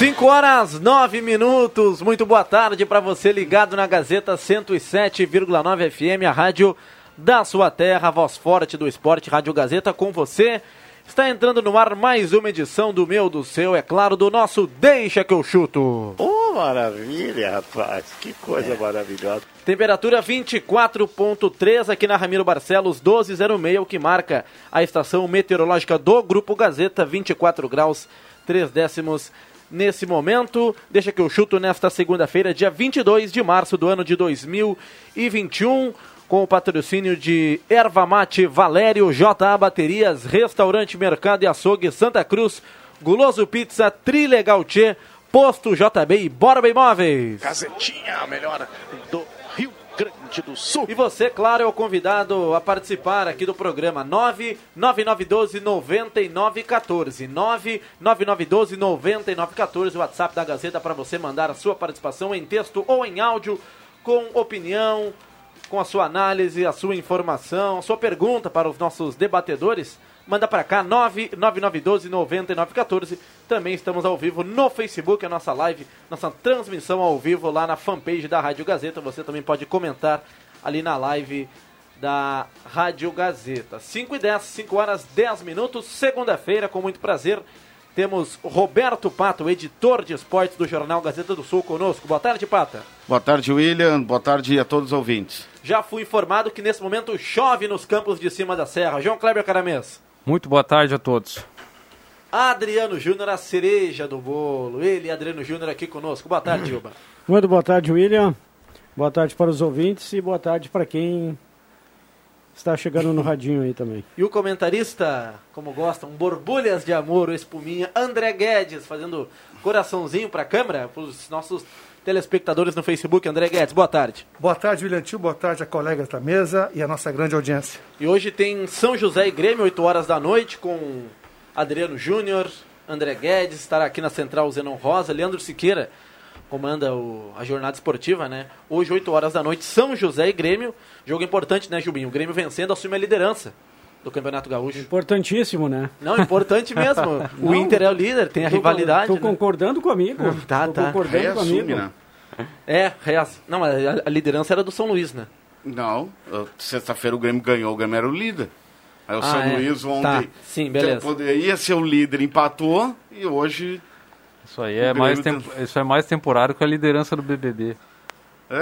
5 horas 9 minutos. Muito boa tarde para você ligado na Gazeta 107,9 FM, a rádio da sua terra, a voz forte do esporte, Rádio Gazeta com você. Está entrando no ar mais uma edição do meu, do seu, é claro, do nosso Deixa que eu chuto. Ô, maravilha, rapaz. Que coisa maravilhosa. Temperatura 24.3 aqui na Ramiro Barcelos 1206, o que marca a estação meteorológica do Grupo Gazeta, 24 graus 3 décimos nesse momento. Deixa que eu chuto nesta segunda-feira, dia 22 de março do ano de 2021, com o patrocínio de Erva Mate Valério, JA Baterias, Restaurante Mercado e Açougue Santa Cruz, Guloso Pizza, Trilegal Tchê, Posto JB e Borba Imóveis. Gazetinha, a melhor do Grande do Sul. E você, claro, é o convidado a participar aqui do programa 99912-9914. 99912-9914, o WhatsApp da Gazeta para você mandar a sua participação em texto ou em áudio, com opinião, com a sua análise, a sua informação, a sua pergunta para os nossos debatedores. Manda para cá, 99912-9914. Também estamos ao vivo no Facebook, a nossa live, nossa transmissão ao vivo lá na fanpage da Rádio Gazeta. Você também pode comentar ali na live da Rádio Gazeta. 5 e 10, 5 horas 10 minutos, segunda-feira, com muito prazer. Temos Roberto Pato, editor de esportes do Jornal Gazeta do Sul, conosco. Boa tarde, Pata. Boa tarde, William. Boa tarde a todos os ouvintes. Já fui informado que nesse momento chove nos campos de cima da serra. João Kleber Caramês. Muito boa tarde a todos. Adriano Júnior, a cereja do bolo. Ele, Adriano Júnior, aqui conosco. Boa tarde, Gilba. Muito boa tarde, William. Boa tarde para os ouvintes e boa tarde para quem está chegando no radinho aí também. E o comentarista, como gostam, borbulhas de amor, o espuminha, André Guedes, fazendo coraçãozinho para a câmera, para os nossos telespectadores no Facebook. André Guedes, boa tarde. Boa tarde, William Tio. Boa tarde a colegas da mesa e a nossa grande audiência. E hoje tem São José e Grêmio, 8 horas da noite, com Adriano Júnior, André Guedes, estará aqui na Central Zenon Rosa, Leandro Siqueira comanda o- a jornada esportiva, né? Hoje, 8 horas da noite, São José e Grêmio. Jogo importante, né, Jubinho? O Grêmio vencendo assume a liderança do Campeonato Gaúcho. Importantíssimo, né? Não, importante mesmo. o Não, Inter é o líder, tem a Tô- rivalidade. Tô né? concordando comigo. Tá, tô tá. concordando Reassume, comigo. né? É, reac- não, mas a, a liderança era do São Luís, né? Não, sexta-feira o Grêmio ganhou, o Grêmio era o líder. Aí o Ah, São é. Luís ontem Tá, sim, beleza. poderia ser o líder, empatou e hoje Isso aí é mais, Grêmio tempo, isso é mais temporário que a liderança do BBB. é.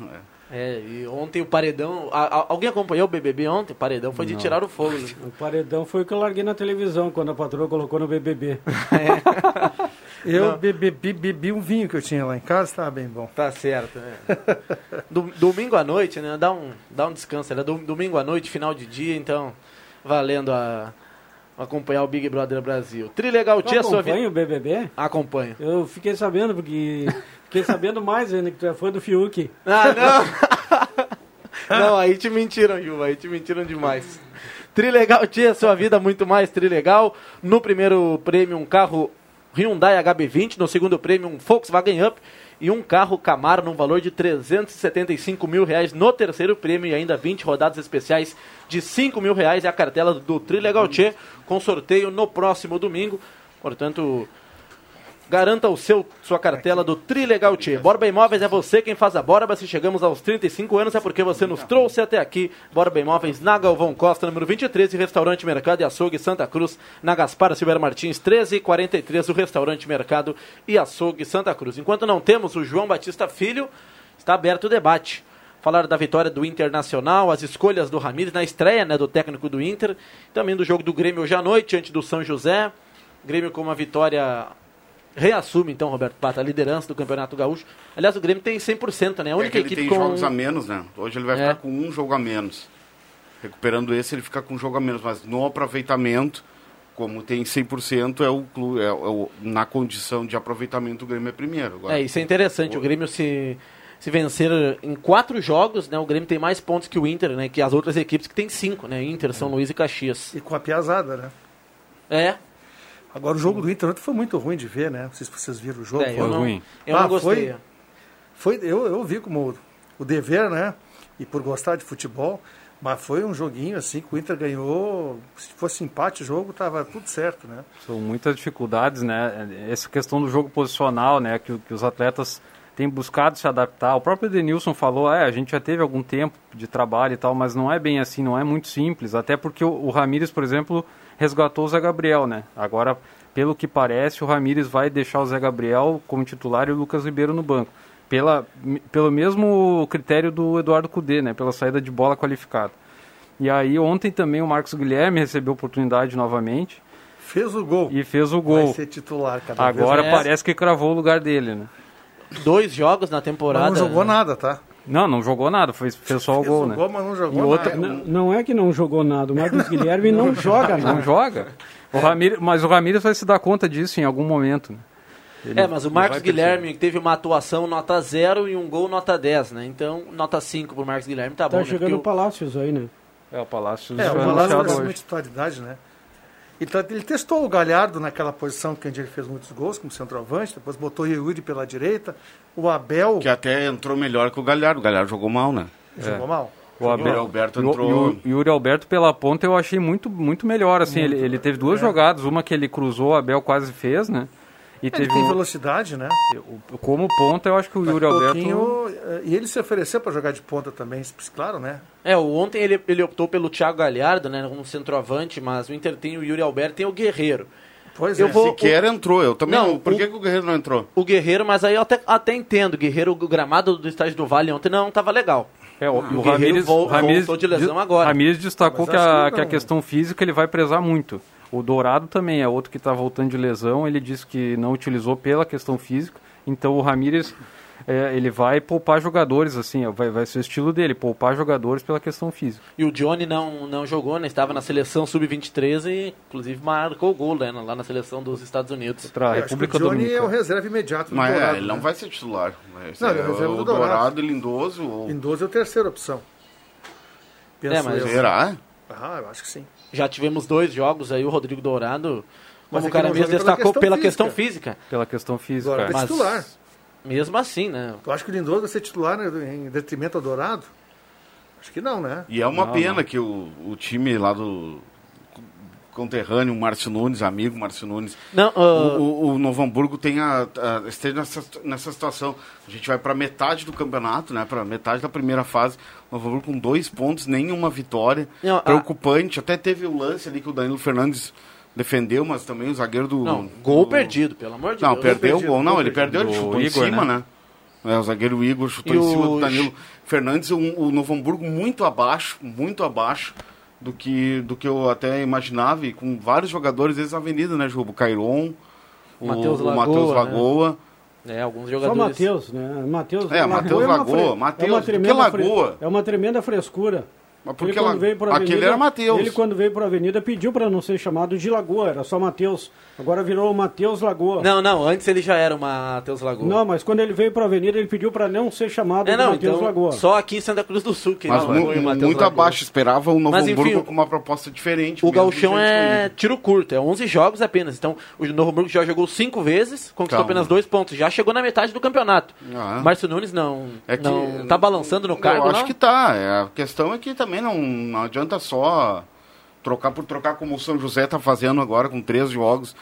É, e ontem o Paredão. a- a- alguém acompanhou o BBB ontem? O Paredão foi de tirar o fogo. né? O paredão foi o que eu larguei na televisão quando a patroa colocou no BBB. Eu bebi, bebi, bebi um vinho que eu tinha lá em casa, estava bem bom. Tá certo, né? Do- domingo à noite, né? Dá um, dá um descanso. Era do- domingo à noite, final de dia, então valendo a acompanhar o Big Brother Brasil. Trilegal Tia, sua vida. acompanha o BBB? Acompanho. Eu fiquei sabendo, porque... Fiquei sabendo mais ainda que tu é fã do Fiuk. Ah, não! não, aí te mentiram, Ju, aí te mentiram demais. Trilegal Tia, sua vida muito mais Trilegal. No primeiro prêmio, um carro Hyundai HB20. No segundo prêmio, um Volkswagen Up. E um carro Camaro no valor de 375 mil reais no terceiro prêmio. E ainda 20 rodadas especiais de 5 mil reais. É a cartela do Trilegal Tia, com sorteio no próximo domingo. Portanto, Garanta o seu sua cartela do Trilegal Tchê. Borba Imóveis é você quem faz a Borba. Se chegamos aos 35 anos é porque você nos trouxe até aqui. Borba Imóveis na Galvão Costa, número 23, e Restaurante Mercado e Açougue Santa Cruz, na Gaspar Silveira Martins, 1343, o Restaurante Mercado e Açougue Santa Cruz. Enquanto não temos o João Batista Filho, está aberto o debate. Falar da vitória do Internacional, as escolhas do Ramires na estreia né, do técnico do Inter, também do jogo do Grêmio hoje à noite, antes do São José. Grêmio com uma vitória reassume então, Roberto Pata, a liderança do Campeonato Gaúcho. Aliás, o Grêmio tem 100%, né? A É única que ele equipe tem com jogos a menos, né? Hoje ele vai É. ficar com um jogo a menos. Recuperando esse, ele fica com um jogo a menos. Mas no aproveitamento, como tem 100%, é o, clu- é, o- na condição de aproveitamento, o Grêmio é primeiro. Agora, É, isso é interessante. O Grêmio se, se vencer em quatro jogos, né? O Grêmio tem mais pontos que o Inter, né? Que as outras equipes que tem cinco, né? Inter, São Luís e Caxias. E com a piazada, né? É, Agora o jogo do Inter ontem foi muito ruim de ver, né? Não sei se vocês viram o jogo. é, foi, eu, não, ruim. eu Ah, não gostei. foi- foi- eu, eu vi como o dever, né? E por gostar de futebol. Mas foi um joguinho assim que o Inter ganhou. Se fosse empate o jogo, tava tudo certo, né? São muitas dificuldades, né? Essa questão do jogo posicional, né? Que, que os atletas têm buscado se adaptar. O próprio Denilson falou, é, a gente já teve algum tempo de trabalho e tal, mas não é bem assim, não é muito simples. Até porque o, o Ramires, por exemplo, resgatou o Zé Gabriel, né? Agora, pelo que parece, o Ramires vai deixar o Zé Gabriel como titular e o Lucas Ribeiro no banco. Pela, pelo mesmo critério do Eduardo Cudê, né? Pela saída de bola qualificada. E aí, ontem também o Marcos Guilherme recebeu oportunidade novamente Fez o gol. e fez o Vai gol. ser titular cada Agora vez. Parece que cravou o lugar dele, né? Dois jogos na Mas temporada. não jogou nada, tá? Não, não jogou nada, foi, fez só o gol, né? gol, mas não jogou E outra- nada. Não, não é que não jogou nada, o Marcos Guilherme não joga Não nada. joga. O Ramires, mas o Ramires vai se dar conta disso em algum momento. Né? Ele É, mas o não Marcos. Guilherme teve uma atuação nota 0 e um gol nota 10, né? Então, nota 5 pro Marcos Guilherme tá, bom, Tá né? chegando Porque o Palácios aí, né? É, o Palácio É, o foi Palácio anunciado parece uma titularidade, né? Ele, tá- ele testou o Galhardo naquela posição que onde ele fez muitos gols, como centroavante, depois botou o Yuri pela direita, o Abel Que até entrou melhor que o Galhardo. O Galhardo jogou mal, né? jogou mal. O Abel- Alberto e o- entrou. E o Yuri Alberto pela ponta eu achei muito, muito melhor. Assim, ele, ele teve duas jogadas, uma que ele cruzou, o Abel quase fez, né? E Ele teve tem um- velocidade, né? o- como ponta, eu acho que o Yuri Um Alberto. pouquinho, eh, e ele se ofereceu para jogar de ponta também, claro, né? É, o- ontem ele, ele optou pelo Thiago Galhardo, né? Um centroavante, mas o Inter tem o Yuri Alberto e tem o Guerreiro. Pois Eu é. vou- Sequer entrou. Eu também. Não, não, por o- que, que o Guerreiro não entrou? O Guerreiro, mas aí eu até, até entendo. O Guerreiro, o gramado do estádio do Vale ontem não tava legal. É, o, o Guerreiro Ramires, vol- o Ramires voltou de lesão agora. Ramires destacou que a, que que a questão física ele vai prezar muito. O Dourado também é outro que está voltando de lesão. Ele disse que não utilizou pela questão física. Então o Ramires é, ele vai poupar jogadores, assim, vai, vai ser o estilo dele, poupar jogadores pela questão física. E o Johnny não, não jogou, né? Estava na seleção sub-23 e, inclusive, marcou o gol né? lá na seleção dos Estados Unidos. Para a República o Johnny é o reserva imediato do Mas é, Dourado, ele né? não vai ser titular. Ser Não, ele é reserva o do Dourado. Dourado e Lindoso. ou- Lindoso é a terceira opção. Penso É, mas- eu. Será? Ah, eu acho que sim. Já tivemos dois jogos aí, o Rodrigo Dourado, como é o cara mesmo joga pela destacou questão pela física. questão física. Pela questão física. Agora é. Mas- titular. Mesmo assim, né? Tu acha que o Lindoso vai ser titular né, em detrimento ao Dourado? Acho que não, né? E é uma Não, pena não. que o, o time lá do conterrâneo, o Márcio Nunes, amigo Márcio Nunes, Não, o, ah, o, o Novo Hamburgo tenha, ah, esteja nessa, nessa situação. A gente vai para metade do campeonato, né? Para metade da primeira fase. O Novo Hamburgo com dois pontos, nenhuma vitória. Não, a- Preocupante. Até teve o lance ali que o Danilo Fernandes defendeu, mas também o zagueiro do. não, gol do- perdido, pelo amor de Não, Deus. perdeu o perdido, gol. Não, gol ele perdeu, ele chutou em cima, né? né? É, o zagueiro Igor chutou E em cima o- do Danilo Fernandes. Um, o Novo Hamburgo muito abaixo, muito abaixo do que, do que eu até imaginava. E com vários jogadores ex-avenida, né, Jubo? Cairon, o Matheus o Lagoa, Matheus né? Lagoa. É, alguns Só jogadores. Matheus, né? Matheus, É, Matheus uma Lagoa, fre- Matheus, é uma tremenda fre- Lagoa? É uma tremenda frescura. Mas porque ele, quando ela- veio pra aquele avenida, era Matheus. Ele, quando veio para a Avenida, pediu para não ser chamado de Lagoa, era só Matheus. Agora virou Matheus Lagoa. Não, não, antes ele já era o Matheus Lagoa. Não, mas quando ele veio para a Avenida, ele pediu para não ser chamado é, de não, Matheus então, Lagoa. só aqui em Santa Cruz do Sul que Mas ele mu- foi o Matheus muito Lagoa. abaixo. Esperava o Novo Mas, enfim, Hamburgo com uma proposta diferente. O que é tiro curto, é 11 jogos apenas. Então, o Novo Hamburgo já jogou cinco vezes, conquistou Calma. apenas dois pontos. Já chegou na metade do campeonato. Ah. Márcio Nunes não, É que- não tá balançando no cargo, Eu acho não? que tá. É, a questão é que também não, não adianta só trocar por trocar como o São José tá fazendo agora com três jogos.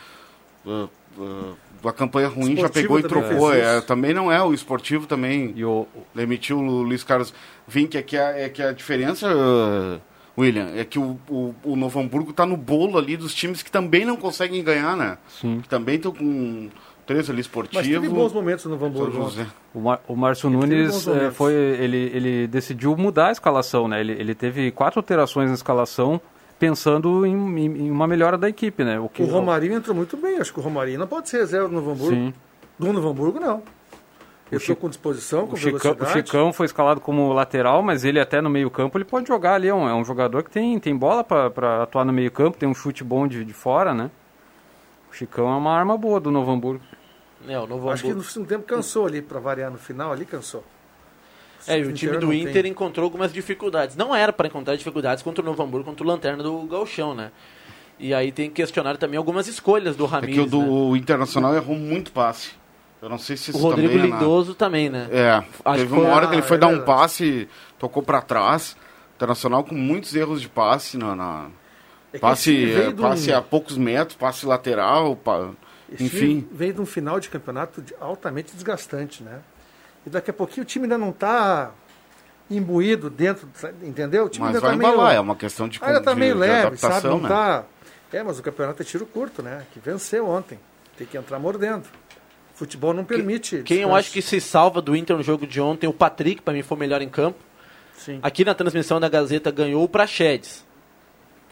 Uh, uh, a campanha ruim já Esportivo pegou e também trocou. É, também não é, o esportivo também E o, demitiu o Luiz Carlos Vim, que é que a, é que a diferença, uh, William, é que o, o, o Novo Hamburgo tá no bolo ali dos times que também não conseguem ganhar, né? sim. Que também estão com três ali Mas esportivo. teve bons momentos no Hamburgo. O, Mar, o Márcio Nunes momentos. foi ele, ele decidiu mudar a escalação, né? Ele, ele teve quatro alterações na escalação pensando em, em- em uma melhora da equipe, né? O que O Romarinho entrou muito bem. Acho que o Romarinho não pode ser reserva do Novo Hamburgo. Sim. Do Novo Hamburgo, não. Eu estou com disposição, com O Chicão, o. Chicão foi escalado como lateral, mas ele até no meio campo ele pode jogar ali. É um, é um jogador que tem, tem bola para atuar no meio campo, tem um chute bom de, de fora, né? O Chicão é uma arma boa do Novo Hamburgo. É, o Novo Acho que Hamburgo. no segundo tempo cansou ali, para variar no final, ali cansou. É, e o time do Inter tem. encontrou algumas dificuldades. Não era para encontrar dificuldades contra o Novo Hamburgo, contra o Lanterna do Galchão, né? E aí tem que questionar também algumas escolhas do É Ramires, que o do né? o Internacional errou muito passe. Eu não sei se O isso Rodrigo também é na- Lindoso também, né? É, Acho teve que foi uma hora a- que ele foi é dar um verdade. passe, tocou pra trás. Internacional com muitos erros de passe na, na- É que passe, é, de um- passe a poucos metros, passe lateral, pa- Esse enfim. veio de um final de campeonato altamente desgastante, né? E daqui a pouquinho o time ainda não está imbuído dentro, entendeu? O time Mas ainda vai tá meio, embalar, é uma questão de, ainda tá de- meio de leve, sabe? Não né? tá... É, mas o campeonato é tiro curto, né? Que venceu ontem. Tem que entrar mordendo. Futebol não permite. Quem eu descanso. acho que se salva do Inter no jogo de ontem, o Patrick, para mim, foi melhor em campo. Sim. Aqui na transmissão da Gazeta ganhou o Praxedes.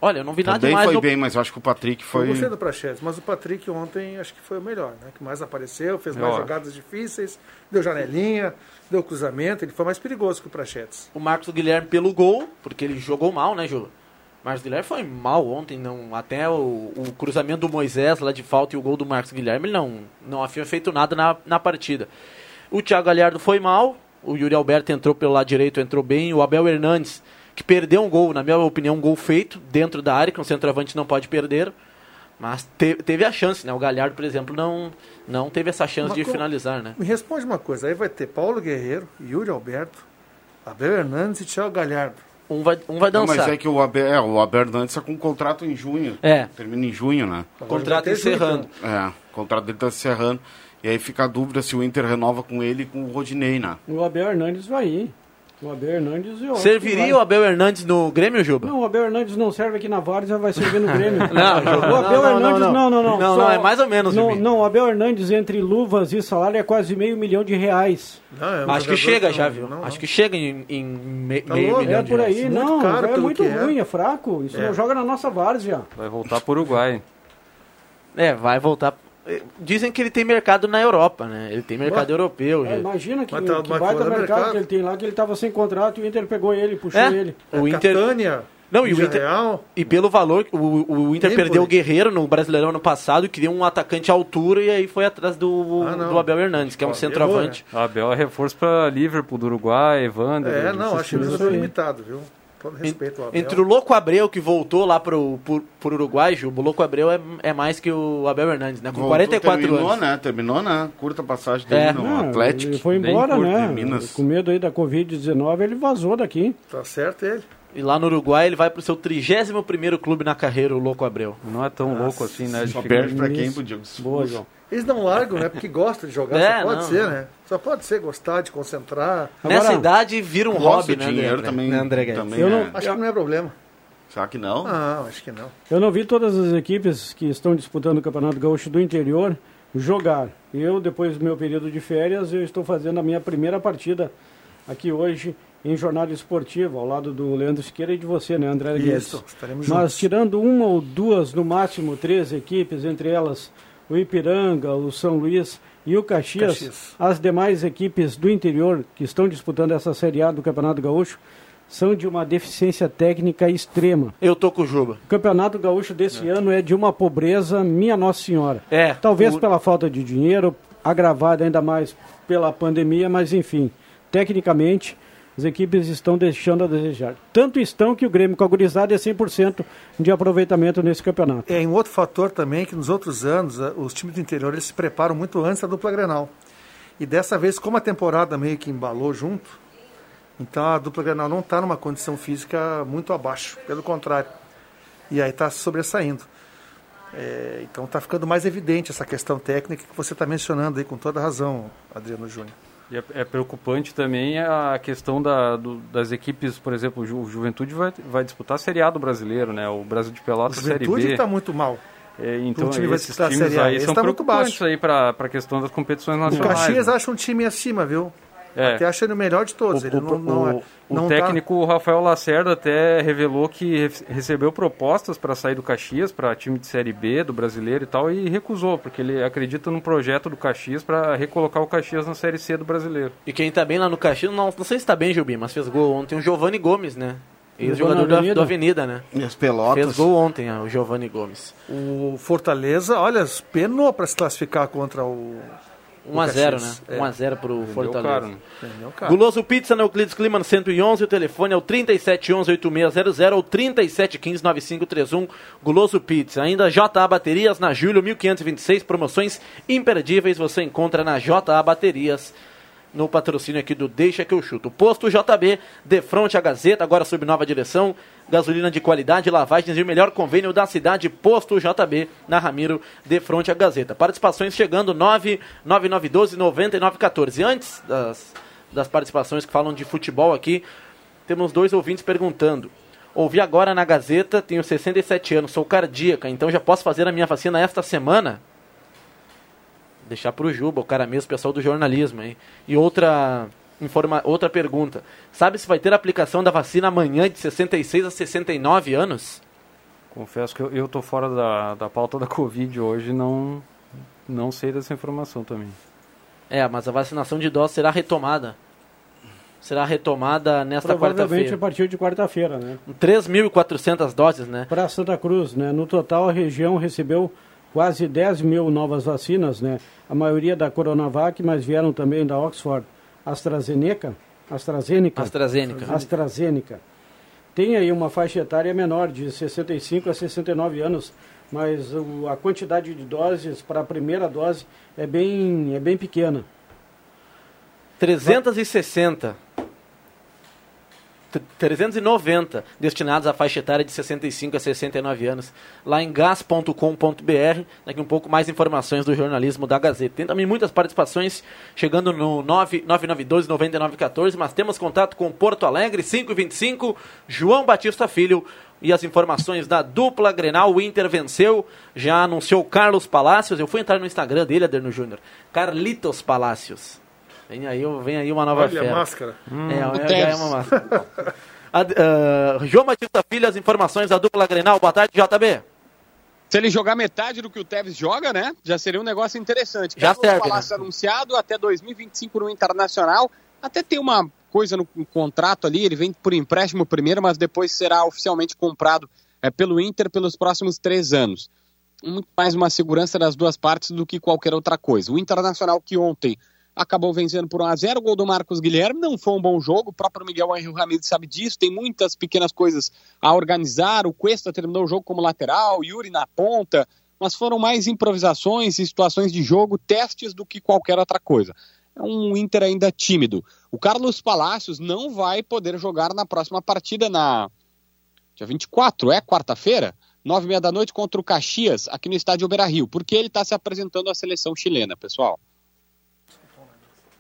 Olha, eu não vi nada Também demais foi no... bem, mas eu acho que o Patrick Eu foi... gostei do Prachetes, mas o Patrick ontem acho que foi o melhor, né? Que mais apareceu, fez mais Ó. jogadas difíceis, deu janelinha, deu cruzamento, ele foi mais perigoso que o Prachetes. o Marcos Guilherme pelo gol, porque ele jogou mal, né, Ju? Marcos Guilherme foi mal ontem, não, até o, o cruzamento do Moisés lá de falta e o gol do Marcos Guilherme, ele não, não havia feito nada na, na partida. O Thiago Galhardo foi mal, o Yuri Alberto entrou pelo lado direito, entrou bem, o Abel Hernandes, que perdeu um gol, na minha opinião, um gol feito dentro da área, que um centroavante não pode perder, mas te- teve a chance, né? O Galhardo, por exemplo, não, não teve essa chance Mas de como- finalizar, né? Me responde uma coisa, aí vai ter Paulo Guerreiro, Yuri Alberto, Abel Hernandes e Thiago Galhardo. Um vai, um vai Não, dançar. mas é que o Abel, é, o Abel Hernandes está com um contrato em junho. É. Termina em junho, né? Agora Contrato encerrando. então. É, o contrato dele está se encerrando. E aí fica a dúvida se o Inter renova com ele e com o Rodinei, né? O Abel Hernandes vai ir. O Abel Hernandes eu acho que Serviria vai. o Abel Hernandes no Grêmio, Juba? Não, o Abel Hernandes não serve aqui na Várzea, vai servir no Grêmio. Não, Juba, o Abel não, Hernandes, não, não, não, não. Não, Só- não, é mais ou menos, Não, não, o Abel Hernandes entre luvas e salário é quase meio milhão de reais. Não, é um Acho que chega não- já, viu? não, não. Acho que chega em, em me- Tá meio louco? milhão É de por reais. aí, Muito não, caro é muito é. ruim, é fraco. Isso É. não joga na nossa Várzea. Vai voltar para o Uruguai. É, vai voltar. Dizem que ele tem mercado na Europa, né? Ele tem mercado europeu. É, imagina que, Mas tá- que baita fora mercado, mercado. que ele tem lá, que ele estava sem contrato e o Inter pegou ele, puxou É, ele. o É, Inter. Catânia, Não, e o Inter- Real, E pelo valor, o, o Inter Nem perdeu o Guerreiro no Brasileirão ano passado, queria um atacante à altura e aí foi atrás do, Ah, do Abel Hernandes, que é um centroavante. O Abel é reforço para Liverpool do Uruguai, Evander. É, não, acho times ele isso aí. limitado, viu? Todo respeito ao Abel. Entre o Louco Abreu, que voltou lá pro, pro, pro Uruguai, Ju, o Louco Abreu é, é mais que o Abel Hernandes, né? Com Voltou, 44 terminou, anos. né? Terminou, né? Curta passagem dele É. no Não, Atlético. Ele foi embora, curto, né? Com medo aí da Covid-19, ele vazou daqui. Tá certo ele. E lá no Uruguai ele vai pro seu 31º clube na carreira, o Louco Abreu. Não é tão louco assim, né? Só perde pra quem? Diego Boa. João. Eles não largam, né? Porque gostam de jogar, É, só pode não, ser, não. né? Só pode ser gostar de concentrar. Nessa Agora- idade vira um hobby, né, dinheiro André? também, Né, André também Eu não- é. Acho que não é problema. Será que não? Não, acho que não. Eu não vi todas as equipes que estão disputando o Campeonato Gaúcho do interior jogar. Eu, depois do meu período de férias, eu estou fazendo a minha primeira partida aqui hoje em jornada esportiva, ao lado do Leandro Siqueira e de você, né, André Guedes? Isso, estaremos Mas juntos. tirando uma ou duas, no máximo três equipes, entre elas o Ipiranga, o São Luís e o Caxias, Caxias. as demais equipes do interior que estão disputando essa Série A do Campeonato Gaúcho são de uma deficiência técnica extrema. Eu tô com o Juba. O Campeonato Gaúcho desse ano é de uma pobreza, minha Nossa Senhora. É. Talvez o- pela falta de dinheiro, agravada ainda mais pela pandemia, mas enfim, tecnicamente as equipes estão deixando a desejar. Tanto estão que o Grêmio com a gurizada é 100% de aproveitamento nesse campeonato. É, em outro fator também, que nos outros anos, eh, os times do interior eles se preparam muito antes da dupla Grenal. E dessa vez, como a temporada meio que embalou junto, então a dupla Grenal não está numa condição física muito abaixo, pelo contrário. E aí está sobressaindo. É, então está ficando mais evidente essa questão técnica que você está mencionando aí com toda razão, Adriano Júnior. E é, é, preocupante também a questão da, do, das equipes, por exemplo, o Ju, Juventude vai, vai disputar a Série A do brasileiro, né? O Brasil de Pelotas, o Juventude Série B. está muito mal. É, então, o time vai esses times Série A. aí Esse são tá muito preocupantes aí para a questão das competições O nacionais. Caxias né? acha um time acima, viu? É. Até acha ele o melhor de todos. O, ele o- não, não, é- o- não o tá- técnico Rafael Lacerda até revelou que re- recebeu propostas para sair do Caxias para time de Série B do brasileiro e tal e recusou, porque ele acredita num projeto do Caxias para recolocar o Caxias na Série C do brasileiro. E quem tá bem lá no Caxias, não, não sei se tá bem, Gilbinho, mas fez gol ontem o Giovanni Gomes, né? Ex-jogador na da Avenida. do Avenida, né? E as pelotas. Fez gol ontem, ó, o Giovanni Gomes. O Fortaleza, olha, penou para se classificar contra o. 1x0, né? É. 1x0 pro Fortaleza. caro, né? Guloso Pizza na Euclides Clima no 111, o telefone é o 3711-8600 ou 3715-9531. Guloso Pizza. Ainda JA Baterias na Júlio 1526, promoções imperdíveis você encontra na JA Baterias. No patrocínio aqui do Deixa que eu chuto. Posto JB, de frente à Gazeta, agora sob nova direção. Gasolina de qualidade, lavagens e o melhor convênio da cidade. Posto JB, na Ramiro, de frente à Gazeta. Participações chegando 99912-9914. Antes das, das participações que falam de futebol aqui, temos dois ouvintes perguntando. Ouvi agora na Gazeta, tenho 67 anos, sou cardíaca, então já posso fazer a minha vacina esta semana? Deixar para o Juba, o cara mesmo, o pessoal do jornalismo. Hein? E outra, informa, outra pergunta. Sabe se vai ter aplicação da vacina amanhã de 66 a 69 anos? Confesso que eu, eu tô fora da, da pauta da Covid hoje, não, não sei dessa informação também. É, mas a vacinação de idosos será retomada. Será retomada nesta Provavelmente a quarta-feira. partir de quarta-feira, né? 3.400 doses, né? Para Santa Cruz, né? No total, a região recebeu quase 10 mil novas vacinas, né? A maioria da Coronavac, mas vieram também da Oxford AstraZeneca. AstraZeneca. AstraZeneca. AstraZeneca. Tem aí uma faixa etária menor, de 65 a 69 anos, mas a quantidade de doses para a primeira dose é bem, é bem pequena. 360. T- 390 destinados à faixa etária de 65 a 69 anos, lá em gas.com.br. Daqui um pouco mais informações do jornalismo da Gazeta. Tem também muitas participações chegando no 9992-9914, mas temos contato com Porto Alegre, 525, João Batista Filho. E as informações da dupla Grenal, o Inter venceu, já anunciou Carlos Palácios. Eu fui entrar no Instagram dele, Aderno Júnior. Carlitos Palácios. Vem aí, vem aí uma nova Olha fera. a máscara. É, é, o já é uma máscara. Ad- ah, João Batista Filho, as informações da dupla Grenal. Boa tarde, JB. Se ele jogar metade do que o Tevez joga, né? Já seria um negócio interessante. Já serve, Palácio anunciado até 2025 no Internacional. Até tem uma coisa no, no contrato ali, ele vem por empréstimo primeiro, mas depois será oficialmente comprado é, pelo Inter pelos próximos três anos. Muito mais uma segurança das duas partes do que qualquer outra coisa. O Internacional que ontem acabou vencendo por 1 a 0 o gol do Marcos Guilherme, não foi um bom jogo, o próprio Miguel Angel Ramírez sabe disso, tem muitas pequenas coisas a organizar, o Cuesta terminou o jogo como lateral, Yuri na ponta, mas foram mais improvisações e situações de jogo, testes do que qualquer outra coisa. É um Inter ainda tímido. O Carlos Palácios não vai poder jogar na próxima partida na dia 24, é quarta-feira, nove e meia da noite contra o Caxias, aqui no estádio Beira Rio, porque ele está se apresentando à seleção chilena, pessoal.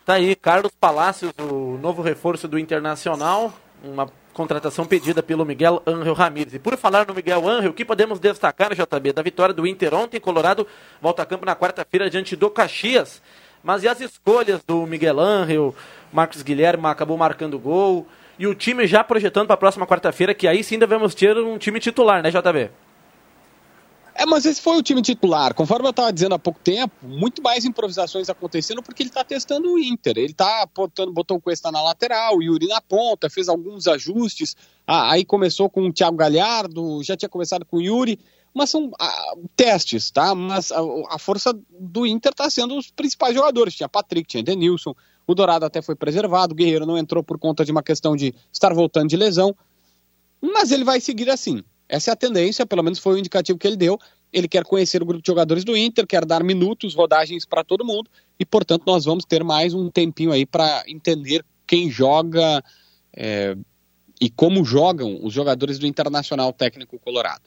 Tá aí, Carlos Palácios, o novo reforço do Internacional. Uma contratação pedida pelo Miguel Ángel Ramírez. E por falar no Miguel Ángel, o que podemos destacar, JB, da vitória do Inter ontem, Colorado volta a campo na quarta-feira diante do Caxias. Mas e as escolhas do Miguel Ángel, Marcos Guilherme acabou marcando gol. E o time já projetando para a próxima quarta-feira, que aí sim devemos ter um time titular, né, JB? É, mas esse foi o time titular. Conforme eu estava dizendo há pouco tempo, muito mais improvisações acontecendo porque ele está testando o Inter. Ele está botando, botou o Cuesta na lateral, o Yuri na ponta, fez alguns ajustes. Ah, aí começou com o Thiago Galhardo, já tinha começado com o Yuri. Mas são ah, testes, tá? Mas a, a força do Inter está sendo os principais jogadores. Tinha Patrick, tinha Denilson, o Dourado até foi preservado, o Guerreiro não entrou por conta de uma questão de estar voltando de lesão. Mas ele vai seguir assim. Essa é a tendência, pelo menos foi o indicativo que ele deu. Ele quer conhecer o grupo de jogadores do Inter, quer dar minutos, rodagens para todo mundo, e portanto nós vamos ter mais um tempinho aí para entender quem joga é, e como jogam os jogadores do Internacional Técnico Colorado.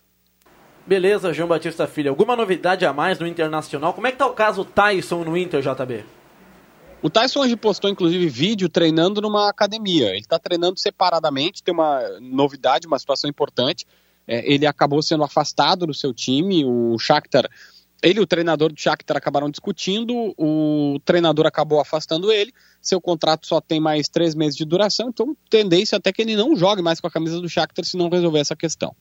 Beleza, João Batista Filho. Alguma novidade a mais no Internacional? Como é que tá o caso Tyson no Inter, JB? O Tyson hoje postou, inclusive, vídeo treinando numa academia. Ele está treinando separadamente, tem uma novidade, uma situação importante. É, ele acabou sendo afastado do seu time. O Shakhtar, ele e o treinador do Shakhtar acabaram discutindo. O treinador acabou afastando ele. Seu contrato só tem mais três meses de duração. Então, tendência até que ele não jogue mais com a camisa do Shakhtar se não resolver essa questão.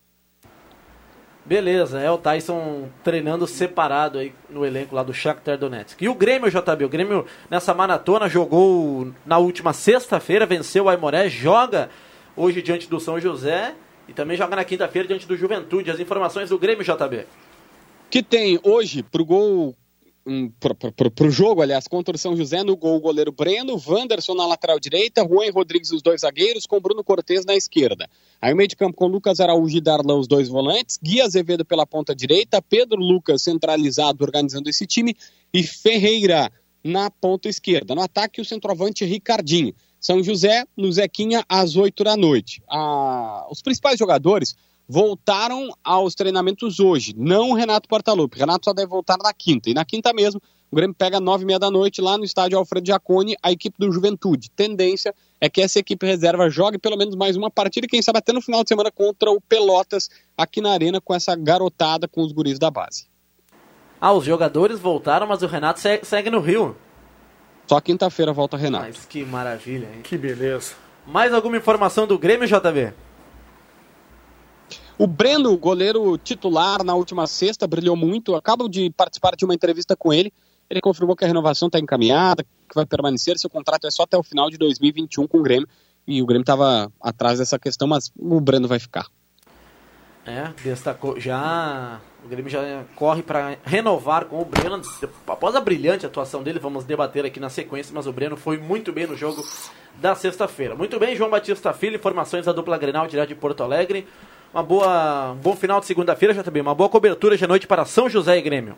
Beleza, é o Tyson treinando separado aí no elenco lá do Shakhtar Donetsk. E o Grêmio, JB, o Grêmio nessa maratona jogou na última sexta-feira, venceu o Aimoré, joga hoje diante do São José e também joga na quinta-feira diante do Juventude. As informações do Grêmio, JB. Que tem hoje pro gol um, para o jogo, aliás, contra o São José, no gol o goleiro Breno, Wanderson na lateral direita, Juan Rodrigues os dois zagueiros, com Bruno Cortes na esquerda. Aí o meio de campo com Lucas Araújo e Darlan os dois volantes, Gui Azevedo pela ponta direita, Pedro Lucas centralizado organizando esse time e Ferreira na ponta esquerda. No ataque o centroavante Ricardinho. São José no Zequinha às 8 da noite. Ah, os principais jogadores voltaram aos treinamentos hoje, não o Renato Portaluppi. Renato só deve voltar na quinta. E na quinta mesmo, o Grêmio pega nove e meia da noite lá no estádio Alfredo Giacone, a equipe do Juventude. Tendência é que essa equipe reserva jogue pelo menos mais uma partida e quem sabe até no final de semana contra o Pelotas aqui na arena com essa garotada com os guris da base. Ah, os jogadores voltaram, mas o Renato segue no Rio. Só quinta-feira volta o Renato. Mas que maravilha, hein? Que beleza. Mais alguma informação do Grêmio, JB? O Breno, goleiro titular na última sexta, brilhou muito. Acabo de participar de uma entrevista com ele. Ele confirmou que a renovação está encaminhada, que vai permanecer. Seu contrato é só até o final de 2021 com o Grêmio. E o Grêmio estava atrás dessa questão, mas o Breno vai ficar. É, destacou. Já. O Grêmio já corre para renovar com o Breno. Após a brilhante atuação dele, vamos debater aqui na sequência, mas o Breno foi muito bem no jogo da sexta-feira. Muito bem, João Batista Filho, informações da dupla Grenal direto de Porto Alegre uma boa, um bom final de segunda-feira, já também, uma boa cobertura de noite para São José e Grêmio.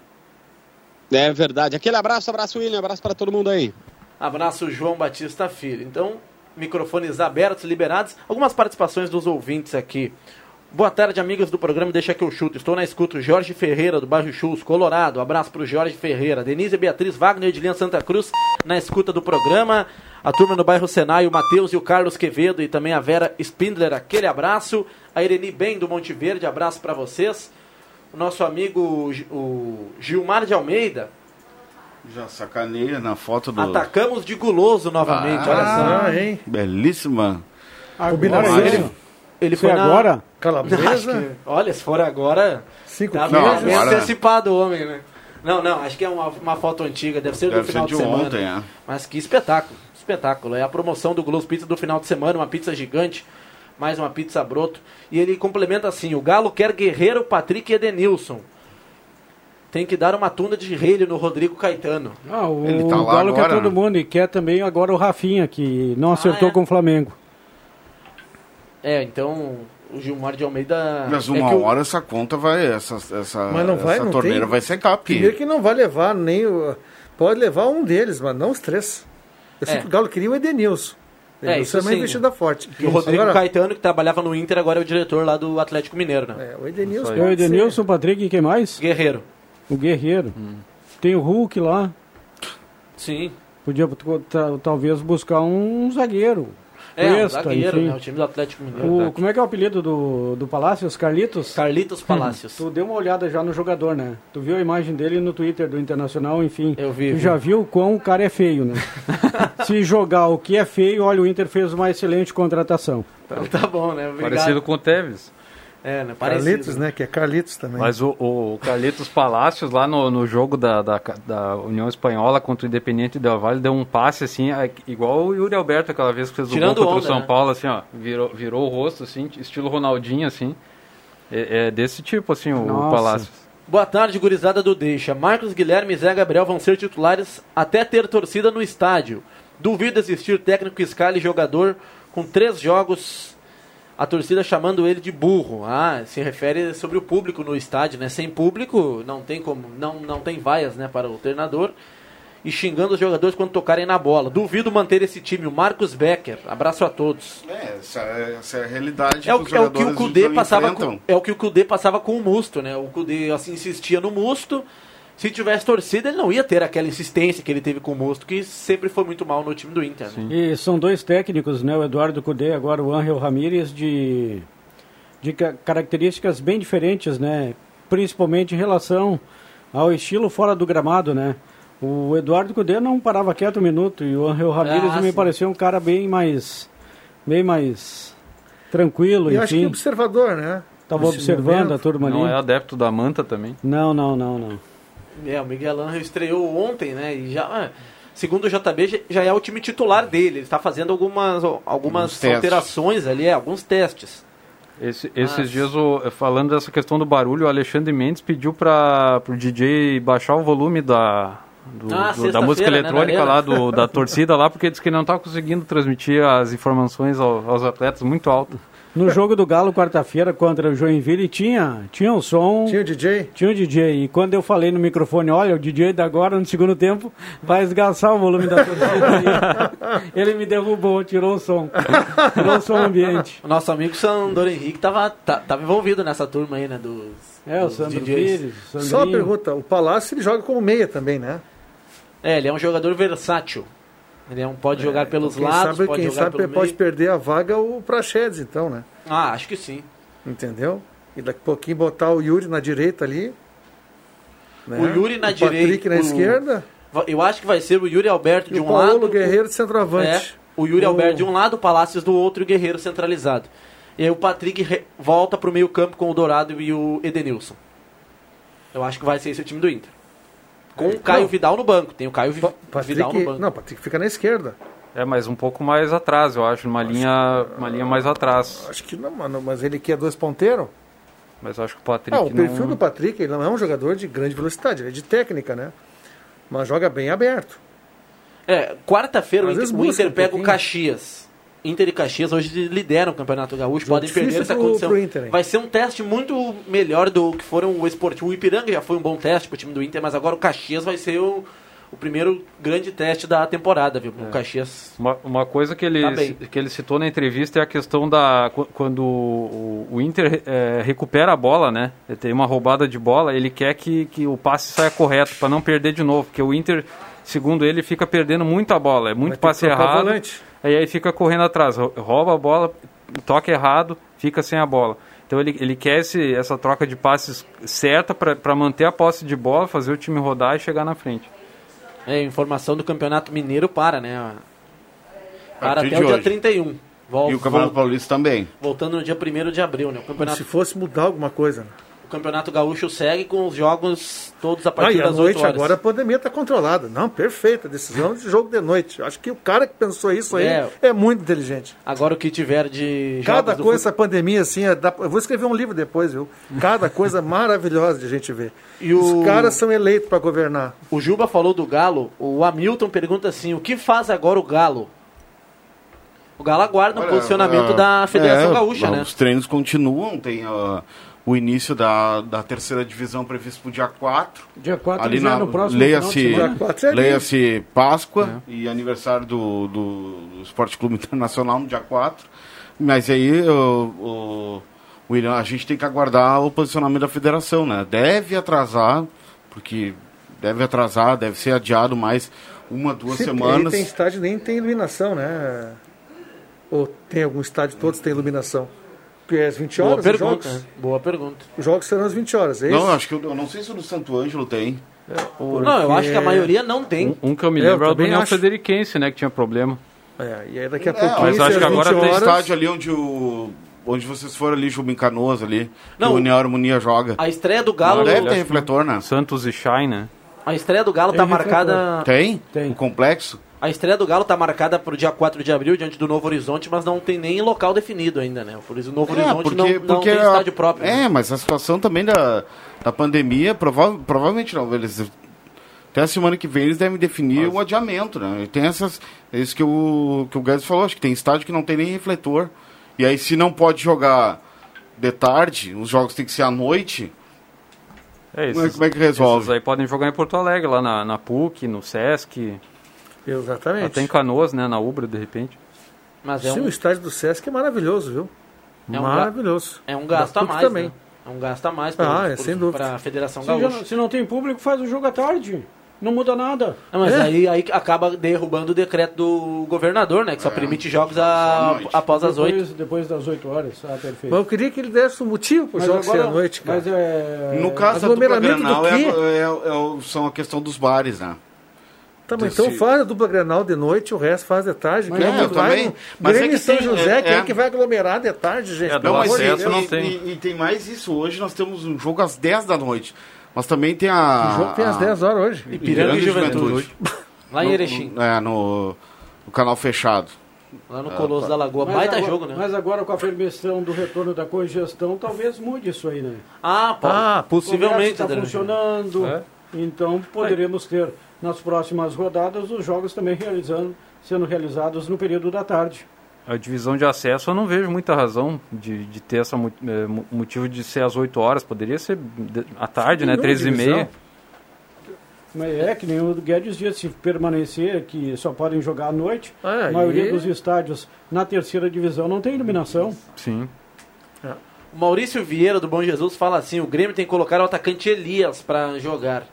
É verdade. Aquele abraço, abraço William, abraço para todo mundo aí. Abraço João Batista Filho. Então, microfones abertos, liberados. Algumas participações dos ouvintes aqui. Boa tarde, amigos do programa Deixa que eu chuto. Estou na escuta. Jorge Ferreira, do bairro Chus, Colorado. Abraço para o Jorge Ferreira. Denise Beatriz Wagner, de Linha Santa Cruz, na escuta do programa. A turma no bairro Senai, o Matheus e o Carlos Quevedo e também a Vera Spindler, aquele abraço. A Irene Bem, do Monte Verde, abraço para vocês. O nosso amigo o Gilmar de Almeida. Já sacaneia na foto do. Atacamos de guloso novamente, ah, olha só. Hein? Belíssima. Agora, ele, ele foi, foi agora? Calabresa? Que, olha, se for agora. Cinco tá não, bem agora... antecipado o homem, né? Não, não, acho que é uma, uma foto antiga, deve ser deve do final ser de, de semana. Ontem, é. Mas que espetáculo, espetáculo. É a promoção do Guloso Pizza do final de semana, uma pizza gigante, mais uma pizza broto. E ele complementa assim: o Galo quer Guerreiro, Patrick e Edenilson. Tem que dar uma tunda de relho no Rodrigo Caetano. Ah, o, ele tá o Galo agora, quer todo né? mundo e quer também agora o Rafinha, que não acertou ah, é. com o Flamengo. É, então o Gilmar de Almeida. Mas é uma é hora essa conta vai. Essa, essa, mas não vai, essa não torneira tem. vai secar. Porque... Primeiro que não vai levar nem o. Pode levar um deles, mas não os três. Eu sei é. que o Galo queria o Edenilson. É, isso é uma investida forte. E o Rodrigo agora, Caetano, que trabalhava no Inter, agora é o diretor lá do Atlético Mineiro, né? É, o Edenilson. O Edenilson, o Patrick e quem mais? Guerreiro. O Guerreiro. Hum. Tem o Hulk lá. Sim. Podia talvez buscar um zagueiro. É, Cuesta, um zagueiro, né? O time do Atlético Mineiro. O, como é que é o apelido do, do Palácios? Carlitos? Carlitos Palácios. Hum, tu deu uma olhada já no jogador, né? Tu viu a imagem dele no Twitter do Internacional, enfim. Eu vi. Tu vi. já viu quão o cara é feio, né? Se jogar o que é feio, olha, o Inter fez uma excelente contratação. Então tá bom, né? Obrigado. Parecido com o Tevez. É, né? Carlitos, né? Que é Carlitos também. Mas o, o Carlitos Palácios, lá no, no jogo da, da, da, União Espanhola contra o Independente Del Valle, deu um passe assim, igual o Yuri Alberto aquela vez que fez o gol contra onda, o São né? Paulo, assim, ó. Virou, virou o rosto, assim, estilo Ronaldinho, assim. É, é desse tipo, assim, o, o Palácios. Boa tarde, gurizada do Deixa. Marcos Guilherme e Zé Gabriel vão ser titulares até ter torcida no estádio. Duvido existir técnico, escala e jogador com três jogos a torcida chamando ele de burro. Ah, se refere sobre o público no estádio, né? Sem público não tem como, não, não tem vaias, né, para o treinador. e xingando os jogadores quando tocarem na bola. Duvido manter esse time. O Marcos Becker. Abraço a todos. É, essa, é- essa é a realidade É o, os é o que o Cudê passava enfrentam. com, é o que o Cudê passava com o Musto, né? O Cudê assim insistia no Musto. Se tivesse torcida, ele não ia ter aquela insistência que ele teve com o Musto, que sempre foi muito mal no time do Inter. né? E são dois técnicos, né? O Eduardo Cudê, agora o Angel Ramírez, de, de ca- características bem diferentes, né? Principalmente em relação ao estilo fora do gramado, né? O Eduardo Cudê não parava quieto um minuto e o Angel Ramírez Ah, me sim. pareceu um cara bem mais, bem mais tranquilo, E eu acho que enfim. observador, né? Estava observando momento. a turma Não ali. é adepto da manta também? Não, não, não, não. É, o Miguel Angel estreou ontem, né? E já, ah, segundo o JB, já- é o time titular dele. Ele está fazendo algumas, algumas alterações ali, é, alguns testes. Esse- esses Mas- dias, falando dessa questão do barulho, o Alexandre Mendes pediu para o DJ baixar o volume da, do- Ah, do- da música né, eletrônica lá, do, da torcida lá, porque disse que não está conseguindo transmitir as informações ao- aos atletas muito alto. No jogo do Galo, quarta-feira, contra o Joinville, tinha, tinha o som. Tinha o DJ? Tinha o DJ. E quando eu falei no microfone, olha, o DJ da agora, no segundo tempo, vai esgaçar o volume da torcida. Ele me derrubou, tirou o som. Tirou o som ambiente. O nosso amigo Sandor Henrique estava tava envolvido nessa turma aí, né? Dos, É, o dos Sandro DJs. Pires, o Só uma pergunta, o Palácio ele joga como meia também, né? É, ele é um jogador versátil. Ele é um, pode jogar pelos Quem lados, sabe, pode quem jogar sabe pelo pode meio. perder a vaga o Praxedes, então, né? Ah, acho que sim. Entendeu? E daqui a pouquinho botar o Yuri na direita ali. né? O Yuri na o Patrick direita, na o- esquerda. Eu acho que vai ser o Yuri Alberto E de o um Paulo lado. Guerreiro de o- centroavante. É, o Yuri O- Alberto de um lado, o Palácios do outro e o Guerreiro centralizado. E aí o Patrick re- volta pro meio campo com o Dourado e o Edenilson. Eu acho que vai ser esse o time do Inter. Com o Caio Não. Vidal no banco. Tem o Caio Vi- Vidal no Patrick, banco. não, Patrick fica na esquerda. É, mas um pouco mais atrás, eu acho, numa linha, uma linha mais atrás. Acho que não, mano, mas ele quer dois ponteiros. Mas eu acho que o Patrick Ah, o perfil não... do Patrick, ele não é um jogador de grande velocidade, ele é de técnica, né? Mas joga bem aberto. É, quarta-feira o Inter, vezes o Inter busca um pega o. Caxias. Inter e Caxias hoje lideram o Campeonato Gaúcho, Jogo podem perder essa pro- condição. pro Inter? Vai ser um teste muito melhor do que foram o Esportivo. O Ipiranga já foi um bom teste pro time do Inter, mas agora o Caxias vai ser o, o primeiro grande teste da temporada, viu? O Caxias. Uma, uma coisa que ele, Tá que ele citou na entrevista é a questão da qu- quando o, o Inter eh, recupera a bola, né? Ele tem uma roubada de bola, ele quer que, que o passe saia correto para não perder de novo, porque o Inter, segundo ele, fica perdendo muita bola, é muito passe errado. volante. Aí aí fica correndo atrás, rou- rouba a bola, toca errado, fica sem a bola. Então ele, ele quer esse, essa troca de passes certa para manter a posse de bola, fazer o time rodar e chegar na frente. É, informação do Campeonato Mineiro para, né? Para até o dia hoje. 31. Vol- E o Campeonato Paulista também. Voltando no dia 1 de abril, né? O Como Campeonato, se fosse mudar alguma coisa. né? O campeonato Gaúcho segue com os jogos todos a Ah, partir e à das 8 noite horas. agora a pandemia está controlada. Não, perfeita. Decisão de jogo de noite. Acho que o cara que pensou isso aí É. é, muito inteligente. Agora o que tiver de Cada jogos do coisa, essa pandemia, assim, é da- eu vou escrever um livro depois, viu? Cada coisa maravilhosa de a gente ver. E o- Os caras são eleitos para governar. O Juba falou do Galo, o Hamilton pergunta assim, o que faz agora o Galo? O Galo aguarda um Olha, posicionamento ah, da Federação é, Gaúcha, né? Os treinos continuam, tem ah, o início da, da terceira divisão previsto para o dia 4. Dia 4 Ali na, é no próximo leia-se é leia-se Páscoa e aniversário do, do, do Esporte Clube Internacional no dia 4. Mas aí o, o, William, a gente tem que aguardar o posicionamento da federação, né? Deve atrasar, porque deve atrasar, deve ser adiado mais uma, duas porque semanas. Aí tem estádio nem tem iluminação, né? Ou tem algum estádio, todos têm iluminação. Porque é às 20 Boa horas os pergunta, jogos. né? boa pergunta. Os jogos serão às 20 horas, é isso? Não, acho que eu, eu não sei se o do Santo Ângelo tem. Não, eu acho que a maioria não tem. Um, um que eu me Eu lembro é o do também União acho. Federiquense, né, que tinha problema. É, e aí daqui a É, pouquinho, mas acho que agora 20 tem horas, estádio ali onde o. Onde vocês foram ali, Jubim Canoas ali, Não, que o União Harmonia joga. A estreia do Galo, Não deve ter refletor, né? Santos e Shine, né? a estreia do Galo Tem tá refletor. marcada, Tem? Tem. O complexo? A estreia do Galo tá marcada pro dia 4 de abril diante do Novo Horizonte, mas não tem nem local definido ainda, né? Por isso o Novo Horizonte não, não tem a- estádio próprio. né? É, mas a situação também da, da pandemia, prova, provavelmente não. Eles, até a semana que vem eles devem definir o adiamento, né? E Tem essas. É isso que o, que o Guedes falou, acho que tem estádio que não tem nem refletor. E aí, se não pode jogar de tarde, os jogos têm que ser à noite. É isso. Como é- como é que resolve? Esses aí podem jogar em Porto Alegre, lá na, na PUC, no Sesc. Exatamente. Até em Canoas, né? Na Ubra, de repente. Mas é Sim, um, o estádio do Sesc é maravilhoso, viu? É um ga- maravilhoso. é um gasto a mais. também. Né? É um gasto a mais Ah, é, para a Federação Se, Gaúcha. não- se não tem público, faz o jogo à tarde. Não muda nada. Não, mas É. aí, aí acaba derrubando o decreto do governador, né? Que só permite jogos a- após as depois, oito. Depois das 8 horas. Ah, perfeito. Mas eu queria que ele desse um motivo para o Mas jogo ser agora- à noite, cara. Mas é... No caso dupla aglomeramento do é, é- é são a questão dos bares, né? Tá, mas Desse- então faz a dupla Grenal de noite, o resto faz de tarde. Mas é, é eu também. no Mas é Grêmio que e São tem- José, é- quem é é. que vai aglomerar de tarde, gente? É, não, acesso Deus. não e, tem. E, e tem mais isso. Hoje nós temos um jogo às 10 da noite. Mas também tem a. O jogo tem às a- 10 horas hoje. Ipiranga e Juventude. Lá em Erechim. no- É, no, no canal fechado. Lá no Colosso da Lagoa. Mas Baita agora, jogo, né? Mas agora com a permissão do retorno da congestão, talvez mude isso aí, né? Ah, pô, Ah, possivelmente. está Adriano. funcionando. É. Então poderemos ter nas próximas rodadas os jogos também realizando, sendo realizados no período da tarde. A divisão de acesso eu não vejo muita razão de, de ter esse motivo de ser às 8 horas. Poderia ser à tarde, né? Nenhuma 13 e meia. divisão. Mas é que nem o Guedes disse, se permanecer, que só podem jogar à noite, Ah, a maioria e- dos estádios na terceira divisão não tem iluminação. Sim. O Maurício Vieira, do Bom Jesus, fala assim: o Grêmio tem que colocar o atacante Elias pra jogar.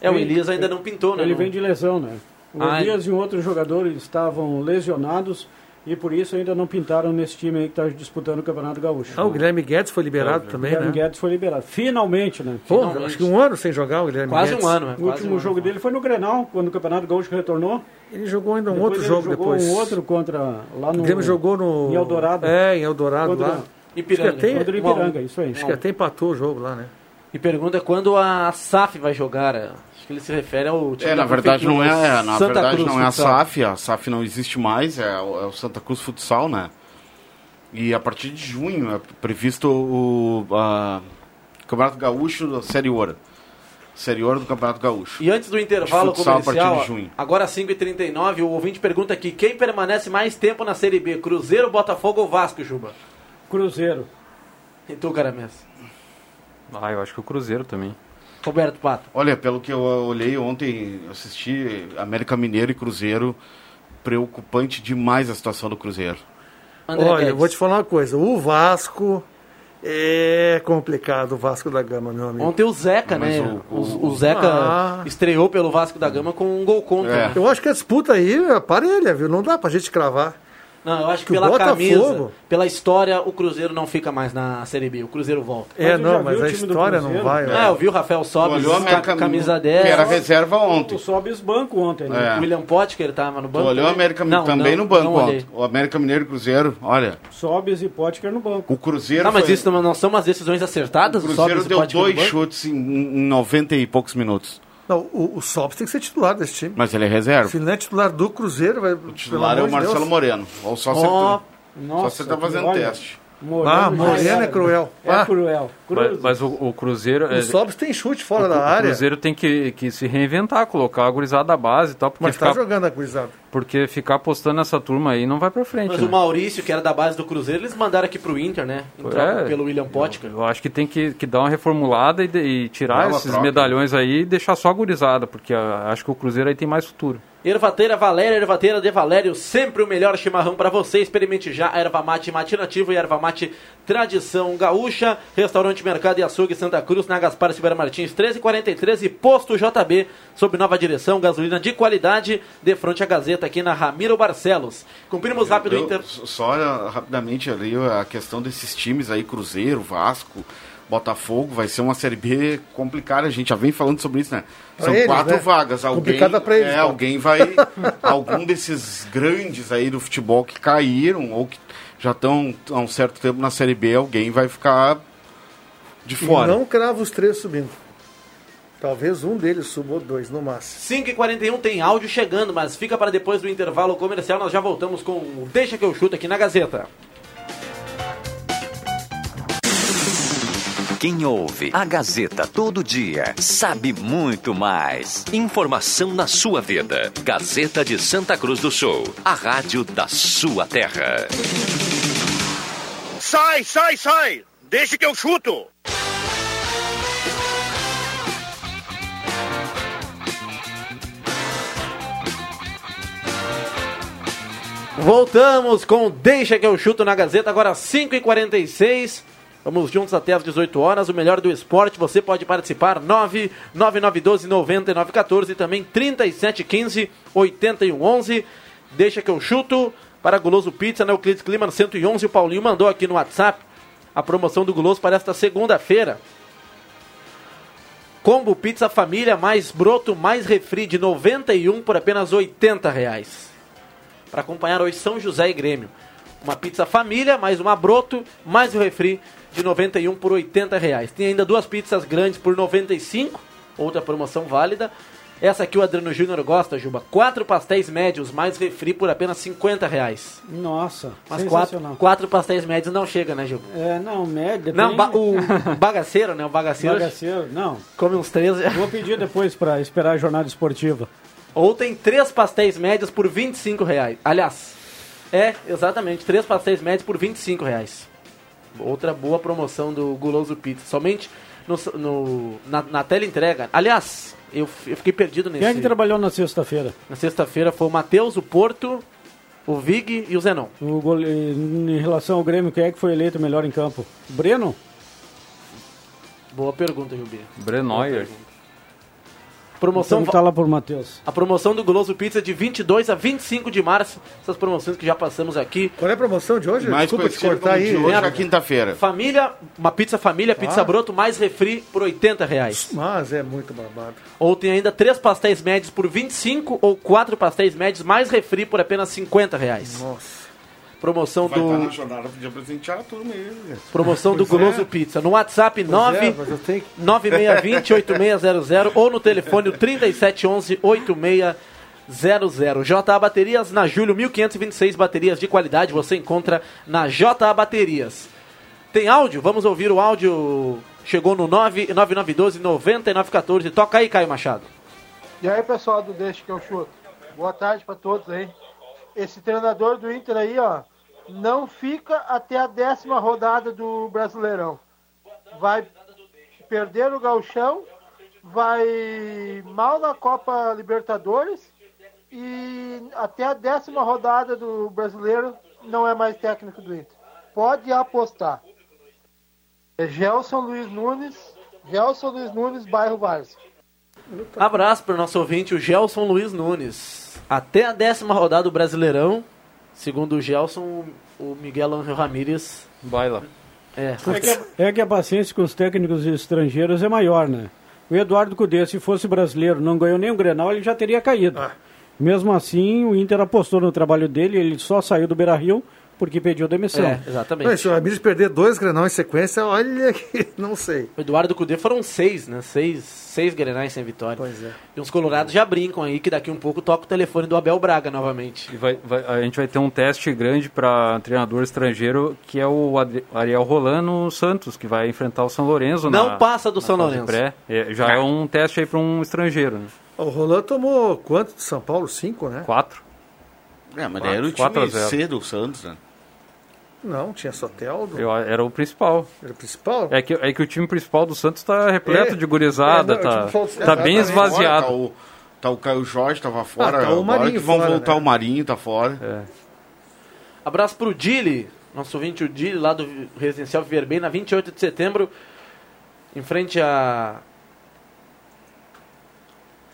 É, o Elias ainda não pintou, né? Ele Não- vem de lesão, né? O Ah, Elias e um outro jogador estavam lesionados e por isso ainda não pintaram nesse time aí que está disputando o Campeonato Gaúcho. Ah, o Guilherme Guedes foi liberado O também, Guilherme né? Guedes foi liberado. Finalmente, né? Pô, Finalmente. acho que um ano sem jogar o Guilherme Quase Guedes. um ano, né? O Quase último um ano. jogo dele foi no Grenal, quando o Campeonato Gaúcho retornou. Ele jogou ainda um Depois outro ele jogo jogou depois. um outro contra lá no O Grêmio jogou no... em Eldorado. É, em Eldorado Contra- lá. Ipiranga. Acho que até- o. Ipiranga, isso aí. Acho que até empatou o jogo lá, né? E pergunta quando a SAF vai jogar. é, Acho que ele se refere ao time É, na da verdade não é, é, na Santa verdade Cruz não é a Futsal. SAF, a SAF não existe mais, é o, é o Santa Cruz Futsal, né? E a partir de junho é previsto o a, Campeonato Gaúcho da Série Ouro. Série Ouro do Campeonato Gaúcho. E antes do intervalo futsal a partir comercial, de junho. agora 5h39, o ouvinte pergunta aqui: quem permanece mais tempo na Série B? Cruzeiro, Botafogo ou Vasco, Juba? Cruzeiro. E tu, Caramés? Ah, eu acho que o Cruzeiro também. Roberto Pato. Olha, pelo que eu olhei ontem, assisti América Mineiro e Cruzeiro, preocupante demais a situação do Cruzeiro. André Olha, Guedes. eu vou te falar uma coisa. O Vasco é complicado, o Vasco da Gama, meu amigo. Ontem o Zeca, Mas né? o- O, o- o Zeca Ah. estreou pelo Vasco da Gama com um gol contra. É. né? Eu acho que a disputa aí é parelha, viu? Não dá pra gente cravar. Não, eu acho que Que o pela Botafogo- camisa, pela história, o Cruzeiro não fica mais na Série B. O Cruzeiro volta. É, tu não, mas a o história não vai. Ah, né? eu vi o Rafael Sobis, olhou a camisa que era 10. reserva ontem. O Sobis banco ontem, né? É. O William Potker tava no Tu banco. olhou o também? América Não, também não, no banco ontem. O América Mineiro e Cruzeiro, olha, Sobis e Potker no banco. o Cruzeiro Tá, mas foi- isso não, não são umas decisões acertadas? o Cruzeiro e deu dois chutes em, em 90 e poucos minutos. Não, o, o Sobs tem que ser titular desse time. Mas ele é reserva. Se ele não é titular do Cruzeiro, vai. O titular é o Marcelo Moreno. Ou só Ó, ele- só Nossa, você tá fazendo olha, teste. Moreno Ah, já Moreno é cruel. É Ah. cruel. Mas, mas o, o Cruzeiro. é- O Sobs tem chute fora o, da o área. Cruzeiro tem que, que se reinventar, colocar a gurizada da base e tal, porque, Mas tá ficar, jogando a gurizada. porque ficar apostando nessa turma aí não vai pra frente. Mas né? o Maurício, que era da base do Cruzeiro, eles mandaram aqui pro Inter, né? É. pelo William Potker. Eu acho que tem que, que dar uma reformulada e, de- e tirar Dá esses troca. medalhões aí e deixar só a gurizada, porque ah, acho que o Cruzeiro aí tem mais futuro. Ervateira Valéria, Ervateira de Valério, sempre o melhor chimarrão para você. Experimente já a erva mate matinativo e erva mate tradição gaúcha. Restaurante Mercado e Açougue Santa Cruz, na Gaspar Silveira Martins, 1343 e Posto JB, sob nova direção, gasolina de qualidade, de frente à Gazeta aqui na Ramiro Barcelos. Cumprimos rápido o Eu- Inter. Só olha, rapidamente ali a questão desses times aí, Cruzeiro, Vasco, Botafogo, vai ser uma Série B complicada, a gente já vem falando sobre isso, né? Pra São eles, quatro né? vagas. Alguém, Complicada pra eles, é, alguém vai. algum desses grandes aí do futebol que caíram ou que já estão há um certo tempo na Série B, alguém vai ficar de E fora. não crava os três subindo. Talvez um deles suba ou dois, no máximo. 5h41 tem áudio chegando, mas fica para depois do intervalo comercial. Nós já voltamos com o Deixa que eu chuto aqui na Gazeta. Quem ouve a Gazeta todo dia sabe muito mais. Informação na sua vida. Gazeta de Santa Cruz do Sul, a rádio da sua terra. Sai, sai, sai! Deixa que eu chuto! Voltamos com Deixa que eu chuto na Gazeta, agora 5h46. Vamos juntos até às 18 horas. O melhor do esporte, você pode participar. 99912-9914 e também 3715-8111. Deixa que eu chuto para Guloso Pizza, na Euclides Clima 111. O Paulinho mandou aqui no WhatsApp a promoção do Guloso para esta segunda-feira. Combo Pizza Família mais broto mais refri de 91 por apenas 80 reais. Para acompanhar hoje São José e Grêmio. Uma pizza família, mais uma broto, mais o refri de 91 por 80 reais. Tem ainda duas pizzas grandes por 95, outra promoção válida. Essa aqui o Adriano Júnior gosta, Juba. Quatro pastéis médios mais refri por apenas 50 reais. Nossa, Mas quatro, quatro pastéis médios não chega, né, Juba? É, não, média. Não, ba- o bagaceiro, né? O bagaceiro, Bagaceiro, não. come uns três. Vou pedir depois para esperar a jornada esportiva. Ou tem três pastéis médios por 25 reais. Aliás, é, exatamente, três pastéis médios por 25 reais. Outra boa promoção do Guloso Pizza. Somente no, no- na, na tela entrega. Aliás, eu, eu fiquei perdido nesse. Quem é que trabalhou na sexta-feira? Na sexta-feira foi o Matheus, o Porto, o Vig e o Zenon. O gole... Em relação ao Grêmio, quem é que foi eleito melhor em campo? Breno? Boa pergunta, Jubi. Brenoyer. Promoção Então tá lá por Matheus. A promoção do Guloso Pizza de 22 a 25 de março. Essas promoções que já passamos aqui. Qual é a promoção de hoje? Mais Desculpa te cortar aí. de hoje, na quinta-feira. Família, uma pizza família, pizza Ah. broto mais refri por 80 reais. Mas é muito babado. Ou tem ainda três pastéis médios por 25 ou quatro pastéis médios mais refri por apenas 50 reais. Nossa. Promoção Vai estar na do jornada, podia presentear a turma aí. né? promoção do Pois é. Guloso Pizza no WhatsApp Pois 9 é, mas eu tenho que... 9620-8600 ou no telefone 3711-8600. JA Baterias na Júlio 1526 baterias de qualidade você encontra na JA Baterias. Tem áudio? Vamos ouvir o áudio. Chegou no 99912-9914. Toca aí, Caio Machado. E aí, pessoal do Deixa que eu chuto. Boa tarde para todos aí. Esse treinador do Inter aí, ó, não fica até a décima rodada do Brasileirão. Vai perder o Gauchão, vai mal na Copa Libertadores e até a décima rodada do Brasileiro não é mais técnico do Inter. Pode apostar. É Gelson Luiz Nunes, Gelson Luiz Nunes, bairro Várzea. Abraço para o nosso ouvinte, o Gelson Luiz Nunes. Até a décima rodada do Brasileirão, segundo o Gelson, o Miguel Angel Ramírez. Baila. É, É que, a, é que a paciência com os técnicos estrangeiros é maior, né? O Eduardo Cudê, se fosse brasileiro, não ganhou nem o Grenal, ele já teria caído. Mesmo assim, o Inter apostou no trabalho dele, ele só saiu do Beira-Rio porque pediu demissão. é, exatamente. Mas se o Ramires perder dois Grenal em sequência, olha que não sei. O Eduardo Cudê foram seis, né? Seis, seis grenais sem vitória. Pois é. E os colorados já brincam aí que daqui um pouco toca o telefone do Abel Braga novamente. E vai- vai- a gente vai ter um teste grande para treinador estrangeiro, que é o Ad- Ariel Roland no Santos, que vai enfrentar o São Lourenço Não na, passa do na São Lourenço. pré. É, já é um teste aí para um estrangeiro. Né? O Roland tomou quanto de São Paulo? Cinco, né? Quatro. É, mas daí era o Quatro time. C do Santos, né? Não, tinha Soteldo. Eu, era o principal. Era o principal? É que, é que o time principal do Santos está repleto É. de gurizada, É, não, tá, tá bem esvaziado. Tá o, tá o Caio Jorge, tava fora. Ah, tá o Marinho que vão fora, voltar né? o Marinho, tá fora. É. Abraço pro Dili, nosso ouvinte, o Dili, lá do Residencial Verben, na 28 de setembro, em frente a.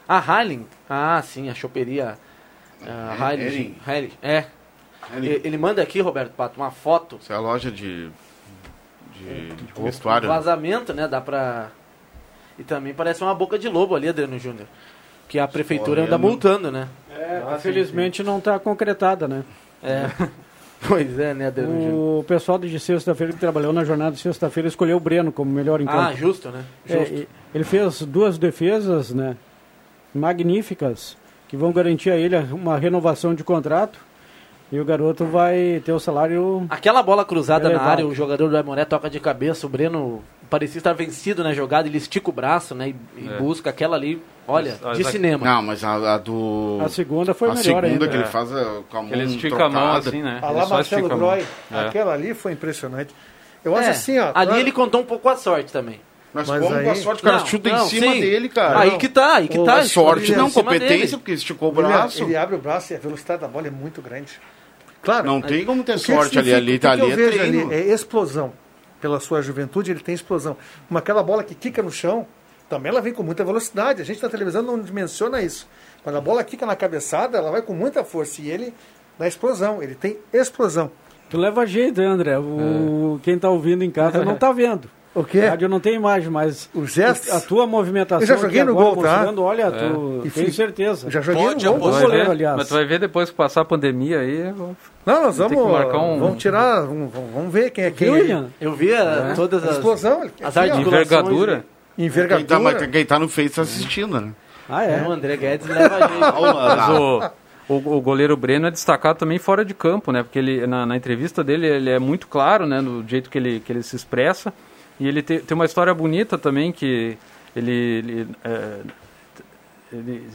A Harling. Ah, sim, a choperia. A. Hering. Harling, É. E- Ele manda aqui, Roberto Pato, uma foto. Isso é a loja de, de, de Um vestuário. né? vazamento, né? Dá pra. E também parece uma boca de lobo ali, Adriano Júnior. Que a prefeitura anda Olhando. multando, né? É, infelizmente não está concretada, né? É. pois é, né, Adriano Júnior? O pessoal de sexta-feira que trabalhou na jornada de sexta-feira escolheu o Breno como melhor em campo. Ah, justo, né? É, Justo. e- ele fez duas defesas, né? Magníficas, que vão garantir a ele uma renovação de contrato. E o garoto vai ter o salário. Aquela bola cruzada na área, o jogador do Aimoré toca de cabeça, o Breno parecia estar vencido na jogada, ele estica o braço, né? E, e É. busca aquela ali, olha, Mas- de mas- cinema. Não, mas a, a do. A segunda foi a melhor segunda ainda. que ele É. faz é, com a mão Ele estica a mão trocada. assim, né? Ele lá, Marcelo a. Groy. É. Aquela ali foi impressionante. Eu acho É, assim, ó. ali pra- ele contou um pouco a sorte também. Mas, Mas como com a aí- sorte, o cara Não, chuta não, em cima sim. dele, cara. Aí que tá, aí que Ô, tá. Mas sorte não, competência, dele. porque esticou o Ele, braço. ele abre o braço e a velocidade da bola é muito grande. Claro. Não tem como ter sorte ali, ali, tá que ali é ali é explosão. Pela sua juventude, ele tem explosão. Mas aquela bola que quica no chão, também ela vem com muita velocidade. A gente na televisão não dimensiona isso. Quando a bola quica na cabeçada, ela vai com muita força. E ele dá explosão. Ele tem explosão. Tu leva jeito, hein, André? O, Quem tá ouvindo em casa não tá vendo. O quê? Rádio não tem imagem, mas Os gestos. a tua movimentação Eu já joguei no agora gol, tá? olha, É. tu E tenho certeza. Já joguei Pode no gol. Bom goleiro, aliás. Mas tu vai ver depois que passar a pandemia aí. eu vou- Não, nós vamos, um- vamos tirar, vamos, vamos ver quem é quem. Viu, aí. William? Eu via É. todas as, Explosão. as articulações. Envergadura. Quem Envergadura. tá, mas quem tá no Face tá assistindo, né? Ah, é? Não, o André Guedes leva jeito. Mas o, o, o goleiro Breno é destacado também fora de campo, né? Porque ele, na, na entrevista dele ele é muito claro, né? No jeito que ele, que ele se expressa. E ele te- tem uma história bonita também que ele, ele, é, ele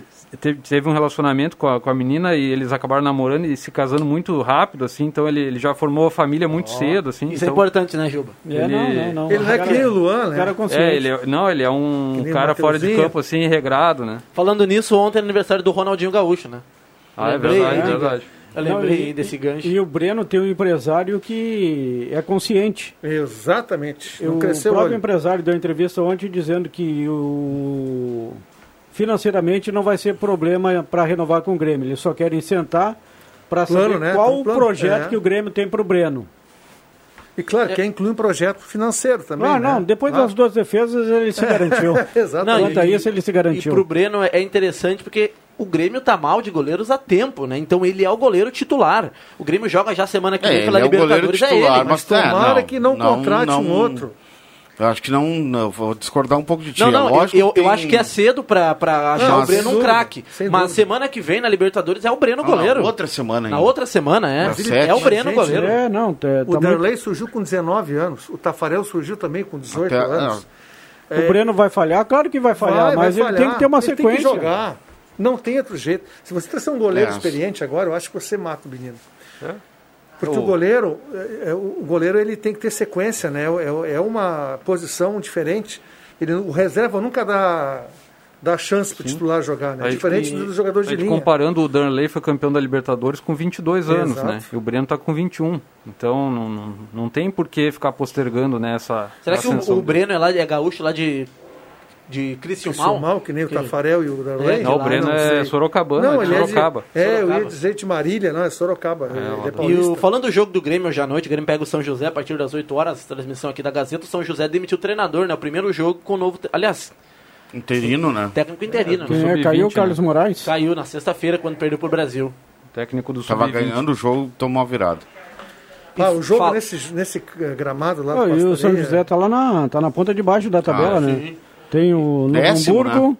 teve, um relacionamento com a, com a menina e eles acabaram namorando e se casando muito rápido, assim. Então ele, ele já formou a família muito cedo, assim. Isso é então, importante, né, Juba? É, Ele- não, não, não. Ele não é que nem o Luan, né? Cara consciente. é, ele é, não, ele é um cara fora de campo, assim, regrado, né? Falando nisso, ontem é aniversário do Ronaldinho Gaúcho, né? Ah, é verdade, é né? verdade. Eu Não, lembrei e- desse gancho. E o Breno tem um empresário que é consciente. Exatamente. Não o cresceu o próprio olho. empresário deu entrevista ontem dizendo que o financeiramente não vai ser problema para renovar com o Grêmio. Eles só querem sentar para saber né? qual um o projeto é. que o Grêmio tem para o Breno. E claro, quer incluir um projeto financeiro também. Ah, né? não, depois Ah, das duas defesas ele se garantiu. Exatamente. Quanto a isso, ele se E garantiu. pro Breno é interessante porque o Grêmio tá mal de goleiros há tempo, né? Então ele é o goleiro titular. O Grêmio joga já semana que É, vem ele pela é Libertadores, é titular, ele. mas Tomara é, não, que não, contrate um outro. Eu acho que não, não, vou discordar um pouco de ti. Não, é não, eu, lógico eu, que eu tem- acho que é cedo pra, pra achar Não, o Breno um craque. Mas dúvida. semana que vem na Libertadores é o Breno Ah, goleiro. na outra semana Na ainda. outra semana, é. Na sete. É o Breno Gente, goleiro. É, não, tá, O tá muito- Darley surgiu com 19 anos. O Tafarel surgiu também com 18 Até- anos. O Breno vai falhar? Claro que vai falhar, Vai, vai mas ele falhar. tem que ter uma Ele sequência. Tem que jogar. Não tem outro jeito. Se você trazer um goleiro É. experiente agora, eu acho que você mata o menino. É? Porque o goleiro, é, é, o goleiro ele tem que ter sequência, né? É, é uma posição diferente. Ele, o reserva nunca dá, dá chance para o titular jogar, né? Aí, Diferente e- do jogador de linha. Comparando, o Darley foi campeão da Libertadores com 22 anos, Exato. né? E o Breno tá com 21. Então não, não, não tem por que ficar postergando né, essa Será que o, o. Breno é, lá, é gaúcho lá de, de Criciúmal? mal, que nem o Que- Tafarel e o Darley. É, Não, o Breno não é. Sorocabana, Não, é de é Sorocaba. É, eu ia Sorocaba. dizer de Marília, não, é Sorocaba. é lá do- E o, falando do jogo do Grêmio hoje à noite, o Grêmio pega o São José a partir das 8 horas, transmissão aqui da Gazeta. O São José demitiu o treinador, né? O primeiro jogo com o novo. Aliás, Interino, né? técnico interino. Quem né? é? Sub-20, Caiu o né? Carlos Moraes? Caiu na sexta-feira quando perdeu pro Brasil. Técnico do Tava Sub-20. ganhando o jogo, tomou a virada. Ah, o jogo Fala- nesse, nesse eh, gramado lá Ah, do e o São José tá lá na, tá na ponta de baixo da tabela, Ah, né? Tem o Novo Décimo, Hamburgo, né?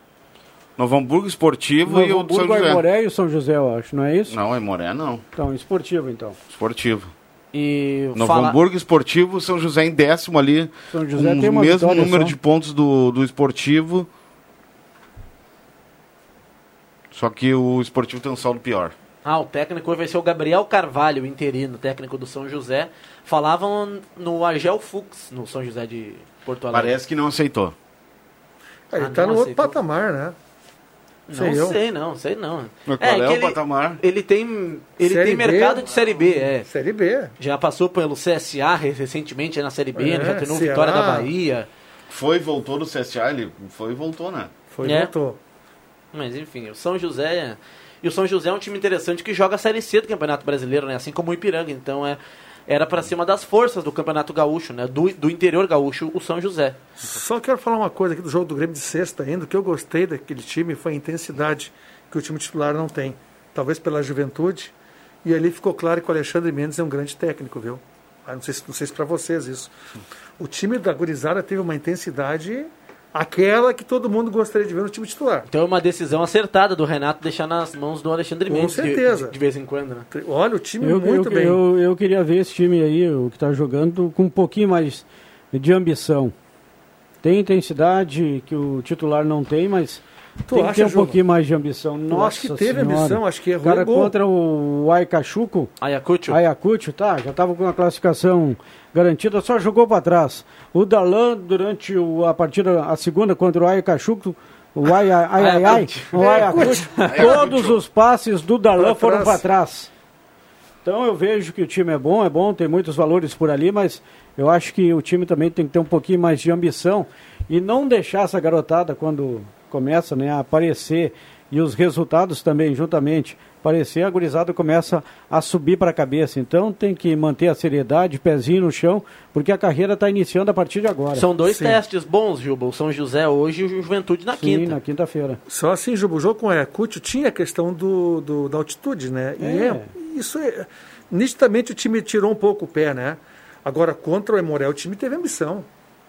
Novo Hamburgo Esportivo e Novo o do São Hamburgo, José. Aimoré e o São José, eu acho, não é isso? Não, Aimoré não. Então, esportivo, então. Esportivo. E Novo fala... Hamburgo Esportivo, São José em décimo ali. São José com tem o mesmo número só. de pontos do, do Esportivo. Só que o Esportivo tem um saldo pior. Ah, o técnico vai ser o Gabriel Carvalho, interino, técnico do São José. Falavam no Argel Fux, no São José de Porto Alegre. Parece que não aceitou. Ah, ele Ah, tá não, no outro aceitou. patamar, né? Não Sei eu. sei, não, sei não. Mas qual é, que o ele, patamar? Ele tem, ele Série tem B? mercado de Série B, é. Série B. Já passou pelo CSA re- recentemente na Série B, É, né? já treinou Ceará. Vitória da Bahia. Foi e voltou do CSA, ele foi e voltou, né? Foi, É. voltou. Mas enfim, o São José. E o São José é um time interessante que joga a Série C do Campeonato Brasileiro, né? Assim como o Ipiranga. Então é, era para uma das forças do Campeonato Gaúcho, né? Do, do interior gaúcho, o São José. Só quero falar uma coisa aqui do jogo do Grêmio de sexta ainda. Que eu gostei daquele time foi a intensidade que o time titular não tem. Talvez pela juventude. E ali ficou claro que o Alexandre Mendes é um grande técnico, viu? Ah, não sei, se- não sei se para vocês isso. O time da Gurizada teve uma intensidade aquela que todo mundo gostaria de ver no time titular. Então é uma decisão acertada do Renato deixar nas mãos do Alexandre Com Mendes. de- certeza. De, de vez em quando, né? Olha, o time Eu, muito eu, bem. eu, eu queria ver esse time aí, o que está jogando, com um pouquinho mais de ambição. Tem intensidade que o titular não tem, mas Tu tem que acha, ter um Juba? pouquinho mais de ambição. Nossa acho que teve Senhora. ambição, acho que errou Cara, contra o Ayacucho, Ayacucho. Ayacucho, tá, já estava com a classificação garantida, só jogou para trás. O Darlan, durante o- a partida, a segunda contra o Ayacucho, o Ai, ai, ai, ai, ai, o Ayacucho, todos os passes do Darlan foram para trás. Então eu vejo que o time é bom, é bom, tem muitos valores por ali, mas eu acho que o time também tem que ter um pouquinho mais de ambição e não deixar essa garotada quando começa né, a aparecer e os resultados também juntamente parecer, a gurizada começa a subir para a cabeça. Então tem que manter a seriedade, pezinho no chão, porque a carreira está iniciando a partir de agora. São dois Sim. testes bons, Juba. O São José hoje e o Juventude na Sim, quinta. na quinta-feira. Só assim, Juba, o jogo com o Ayacucho tinha a questão do, do- da altitude, né? E É. é- isso é. Nitidamente o time tirou um pouco o pé, né? Agora, contra o Emoré, o time teve ambição.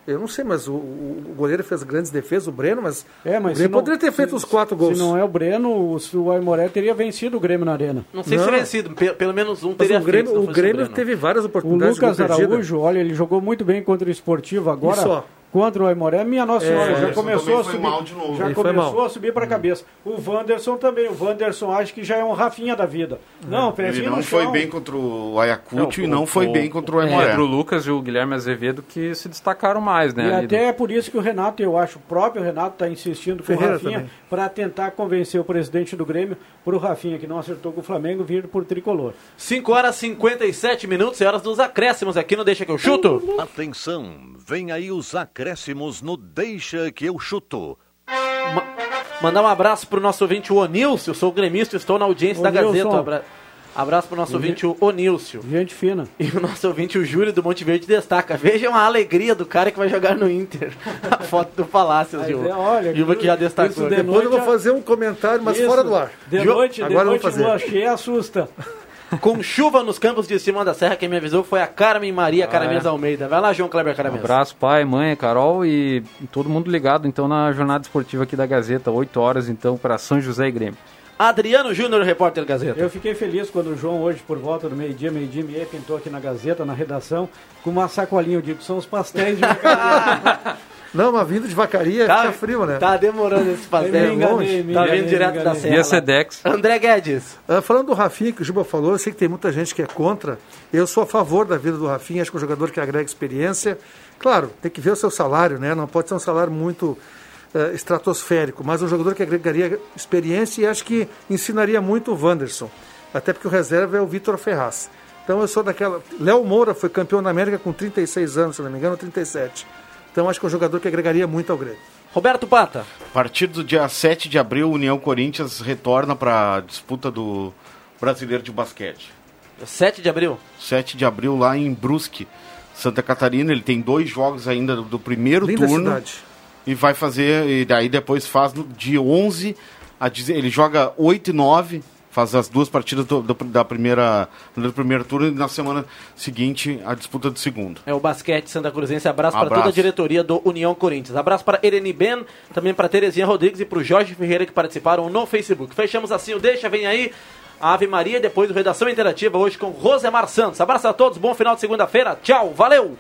Eu não sei, mas o, o- o goleiro fez grandes defesas, o Breno, mas, É, mas o se Grêmio não- poderia ter feito se- os quatro gols. Se não é o Breno, o, o Aimoré teria vencido o Grêmio na arena. Não sei se Não. vencido, pe- pelo menos um Mas teria o Grêmio, feito, se o Grêmio Breno. teve várias O oportunidades Lucas de gol perdido. Araújo, olha, ele jogou muito bem contra o Esportivo. Agora, E só. Contra o Aimoré, minha Nossa É, Senhora, o já começou a foi subir. mal de novo. Já Ele começou a subir para a cabeça. O Wanderson também. O Wanderson acho que já é um Rafinha da vida. Não, Ele não no foi chão. bem contra o Ayacucho É, e não foi bem contra o É, Aimoré. Pedro Lucas e o Guilherme Azevedo que se destacaram mais, né? E ali até é por isso que o Renato, eu acho, o próprio Renato está insistindo com Ferreira o Rafinha para tentar convencer o presidente do Grêmio para o Rafinha, que não acertou com o Flamengo, vir por tricolor. 5 horas e 57 minutos e horas dos acréscimos aqui no Deixa que eu chuto. Atenção, vem aí os acréscimos no Deixa que eu chuto. Ma- mandar um abraço pro nosso ouvinte, o Onilcio. Sou gremista, estou na audiência da Onilson. Gazeta. Abra... Abraço pro nosso ouvinte, o Onilcio. Gente fina. E o nosso ouvinte, o Júlio do Monte Verde, destaca. Vejam a alegria do cara que vai jogar no Inter. A foto do Palácio, Gil. é, olha, Gilva que já destacou. isso de Depois eu vou noite- fazer um comentário, mas Isso, fora do ar. De noite, de Agora eu vou noite, fazer. lua cheia assusta. Com chuva nos campos de cima da serra, quem me avisou foi a Carmen Maria Caramês é. Almeida. Vai lá, João Kleber Um Caramês. abraço, pai, mãe, Carol e todo mundo ligado então na jornada esportiva aqui da Gazeta, 8 horas então para São José e Grêmio. Adriano Júnior, repórter Gazeta. Eu fiquei feliz quando o João, hoje, por volta do meio-dia, meio-dia e meia, pintou aqui na Gazeta, na redação, com uma sacolinha. Eu digo são os pastéis de. Não, mas vindo de vacaria fica frio, né? Tá demorando esse enganei, longe. me tá vindo direto da serra. E a. Sedex. André Guedes. Ah, falando do Rafinha, que o Juba falou, eu sei que tem muita gente que é contra. Eu sou a favor da vida do Rafinha, acho que é um jogador que agrega experiência. Claro, tem que ver o seu salário, né? Não pode ser um salário muito eh, estratosférico, mas um jogador que agregaria experiência e acho que ensinaria muito o Wanderson. Até porque o reserva é o Vitor Ferraz. Então eu sou daquela. Léo Moura foi campeão da América com 36 anos, se não me engano, 37. Então acho que é um jogador que agregaria muito ao Grêmio. Roberto Pata. A partir do dia 7 de abril, o União Corinthians retorna para a disputa do Brasileiro de Basquete. 7 de abril. 7 de abril, lá em Brusque, Santa Catarina. Ele tem dois jogos ainda do, do primeiro Linda turno. cidade. E vai fazer, e daí depois faz no dia 11, a, deze- ele joga 8 e 9, faz as duas partidas do, do- da primeira, do primeiro turno e na semana seguinte a disputa do segundo. É o basquete Santa Cruzense. Abraço, para Abraço. toda a diretoria do União Corinthians. Abraço para Ereni Ben, também para Terezinha Rodrigues e para o Jorge Ferreira que participaram no Facebook. Fechamos assim o Deixa, vem aí a Ave Maria, depois do Redação Interativa, hoje com Rosemar Santos. Abraço a todos, bom final de segunda-feira. Tchau, valeu!